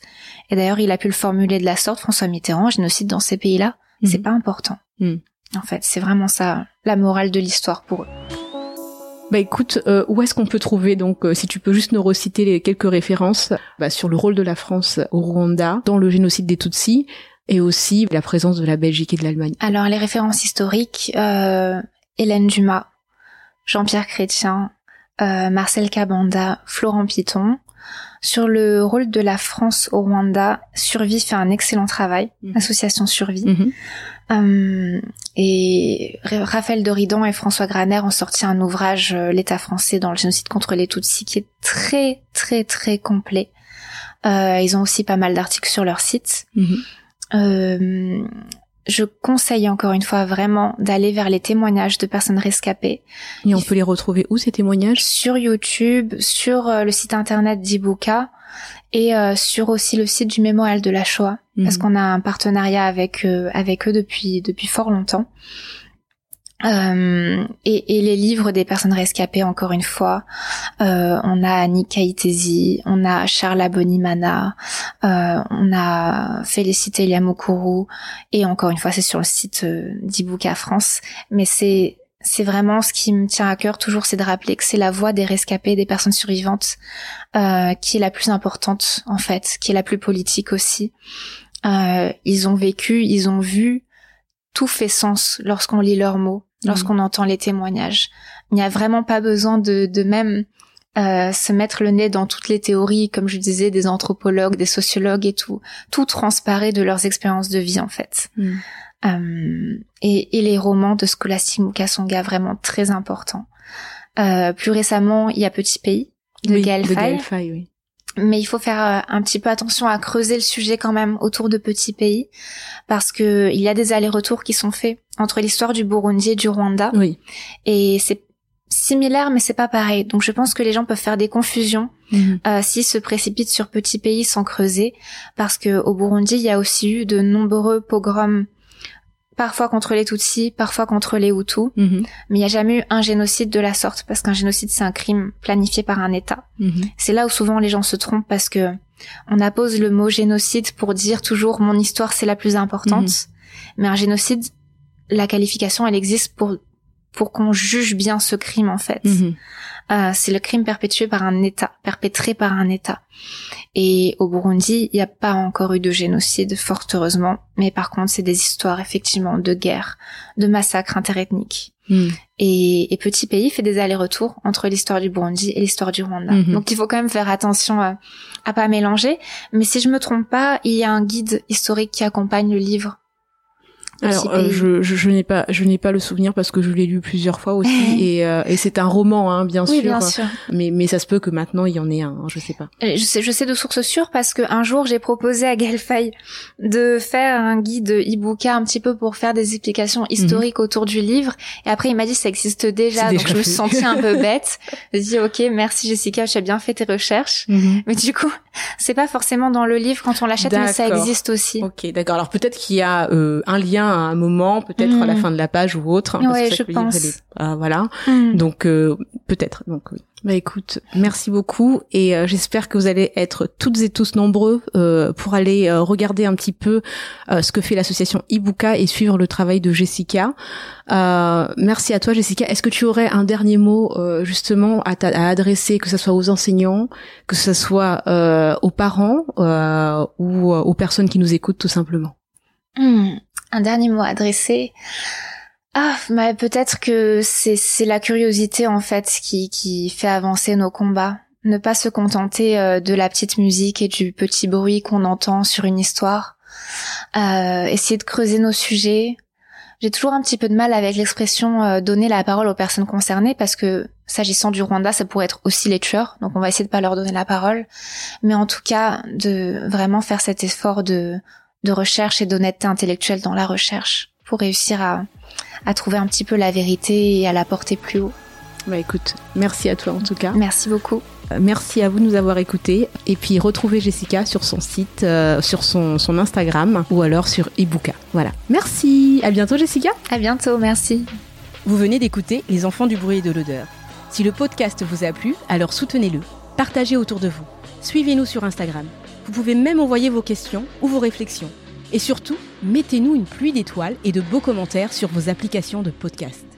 Et d'ailleurs, il a pu le formuler de la sorte, François Mitterrand, génocide dans ces pays-là, c'est mhm. pas important. Mhm. En fait, c'est vraiment ça, la morale de l'histoire pour eux. Bah écoute, euh, où est-ce qu'on peut trouver donc euh, si tu peux juste nous reciter les quelques références bah, sur le rôle de la France au Rwanda dans le génocide des Tutsis et aussi la présence de la Belgique et de l'Allemagne. Alors les références historiques, euh, Hélène Dumas, Jean-Pierre Chrétien, Marcel Cabanda, Florent Piton. Sur le rôle de la France au Rwanda, Survie fait un excellent travail, mmh. Association Survie. Mmh. Euh, et Raphaël Doridan et François Graner ont sorti un ouvrage euh, L'État français dans le génocide contre les Tutsis qui est très très très complet. Euh, ils ont aussi pas mal d'articles sur leur site. Mhm. Je conseille encore une fois vraiment d'aller vers les témoignages de personnes rescapées. Et on peut les retrouver où ces témoignages? Sur YouTube, sur euh, le site internet d'Ibuka et euh, sur aussi le site du Mémorial de la Shoah parce mhm. qu'on a un partenariat avec euh, avec eux depuis depuis fort longtemps. Euh, et, et, les livres des personnes rescapées, encore une fois, euh, on a Annie Kaitesi, on a Charles Bonimana, euh, on a Félicité Liamokuru, et encore une fois, c'est sur le site euh, d'Ibuka France. Mais c'est c'est vraiment ce qui me tient à cœur toujours, c'est de rappeler que c'est la voix des rescapés, des personnes survivantes, euh, qui est la plus importante en fait, qui est la plus politique aussi. Ils ont vécu, ils ont vu, tout fait sens lorsqu'on lit leurs mots, mmh. lorsqu'on entend les témoignages. Il n'y a vraiment pas besoin de, de même euh, se mettre le nez dans toutes les théories, comme je disais, des anthropologues, des sociologues et tout. Tout transparaît de leurs expériences de vie en fait. Mmh. Euh, et, et, les romans de Scholastic Mukasonga vraiment très importants. Euh, plus récemment, il y a Petit Pays de oui, Gaël Faye. Oui. Mais il faut faire euh, un petit peu attention à creuser le sujet quand même autour de Petit Pays, parce que il y a des allers-retours qui sont faits entre l'histoire du Burundi et du Rwanda. Oui. Et c'est similaire, mais c'est pas pareil. Donc je pense que les gens peuvent faire des confusions euh, s'ils se précipitent sur Petit Pays sans creuser, parce que au Burundi, il y a aussi eu de nombreux pogroms parfois contre les Tutsis, parfois contre les Hutus, mhm. mais il n'y a jamais eu un génocide de la sorte, parce qu'un génocide c'est un crime planifié par un État. Mhm. C'est là où souvent les gens se trompent parce que on appose le mot génocide pour dire toujours mon histoire c'est la plus importante, mhm. mais un génocide, la qualification elle existe pour pour qu'on juge bien ce crime en fait. Mhm. Euh, c'est le crime perpétué par un État, perpétré par un État. Et au Burundi, il n'y a pas encore eu de génocide, fort heureusement. Mais par contre, c'est des histoires effectivement de guerre, de massacres interethniques. Et, et petit pays fait des allers-retours entre l'histoire du Burundi et l'histoire du Rwanda. Mhm. Donc il faut quand même faire attention à, à pas mélanger. Mais si je me trompe pas, il y a un guide historique qui accompagne le livre. Alors, euh, je, je, je n'ai pas, je n'ai pas le souvenir parce que je l'ai lu plusieurs fois aussi et, euh, et c'est un roman, hein, bien Oui, sûr. bien sûr. Mais, mais ça se peut que maintenant il y en ait un, hein, je sais pas. Euh, Je sais, je sais de sources sûres parce que un jour j'ai proposé à Gaël Faye de faire un guide e-booka un petit peu pour faire des explications historiques autour du livre. Et après il m'a dit ça existe déjà, donc déjà je me sentie un peu bête. J'ai dit ok merci Jessica, tu as bien fait tes recherches. Mais du coup c'est pas forcément dans le livre quand on l'achète, mais ça existe aussi. Ok, d'accord. Alors peut-être qu'il y a euh, un lien à un moment, peut-être à la Mm. fin de la page ou autre. hein, parce Ouais, que je que livre, est- voilà. Hmm. Donc euh, peut-être. Donc oui. Bah écoute, merci beaucoup et euh, j'espère que vous allez être toutes et tous nombreux euh, pour aller euh, regarder un petit peu euh, ce que fait l'association Ibuka et suivre le travail de Jessica. Euh, merci à toi Jessica. Est-ce que tu aurais un dernier mot euh, justement à, à adresser, que ce soit aux enseignants, que ce soit euh, aux parents euh, ou euh, aux personnes qui nous écoutent tout simplement? Hmm, Un dernier mot adressé. Ah, bah, peut-être que c'est c'est la curiosité en fait qui qui fait avancer nos combats. Ne pas se contenter euh, de la petite musique et du petit bruit qu'on entend sur une histoire. Euh, essayer de creuser nos sujets. J'ai toujours un petit peu de mal avec l'expression euh, donner la parole aux personnes concernées parce que s'agissant du Rwanda, ça pourrait être aussi les tueurs. Donc on va essayer de pas leur donner la parole, mais en tout cas de vraiment faire cet effort de de recherche et d'honnêteté intellectuelle dans la recherche pour réussir à, à trouver un petit peu la vérité et à la porter plus haut. Bah écoute, merci à toi en tout cas. Merci beaucoup. Euh, Merci à vous de nous avoir écoutés. Et puis retrouvez Jessica sur son site, euh, sur son, son Instagram ou alors sur Ibuka. Voilà. Merci. À bientôt Jessica. À bientôt, merci. Vous venez d'écouter Les enfants du bruit et de l'odeur. Si le podcast vous a plu, alors soutenez-le. Partagez autour de vous. Suivez-nous sur Instagram. Vous pouvez même envoyer vos questions ou vos réflexions. Et surtout, mettez-nous une pluie d'étoiles et de beaux commentaires sur vos applications de podcast.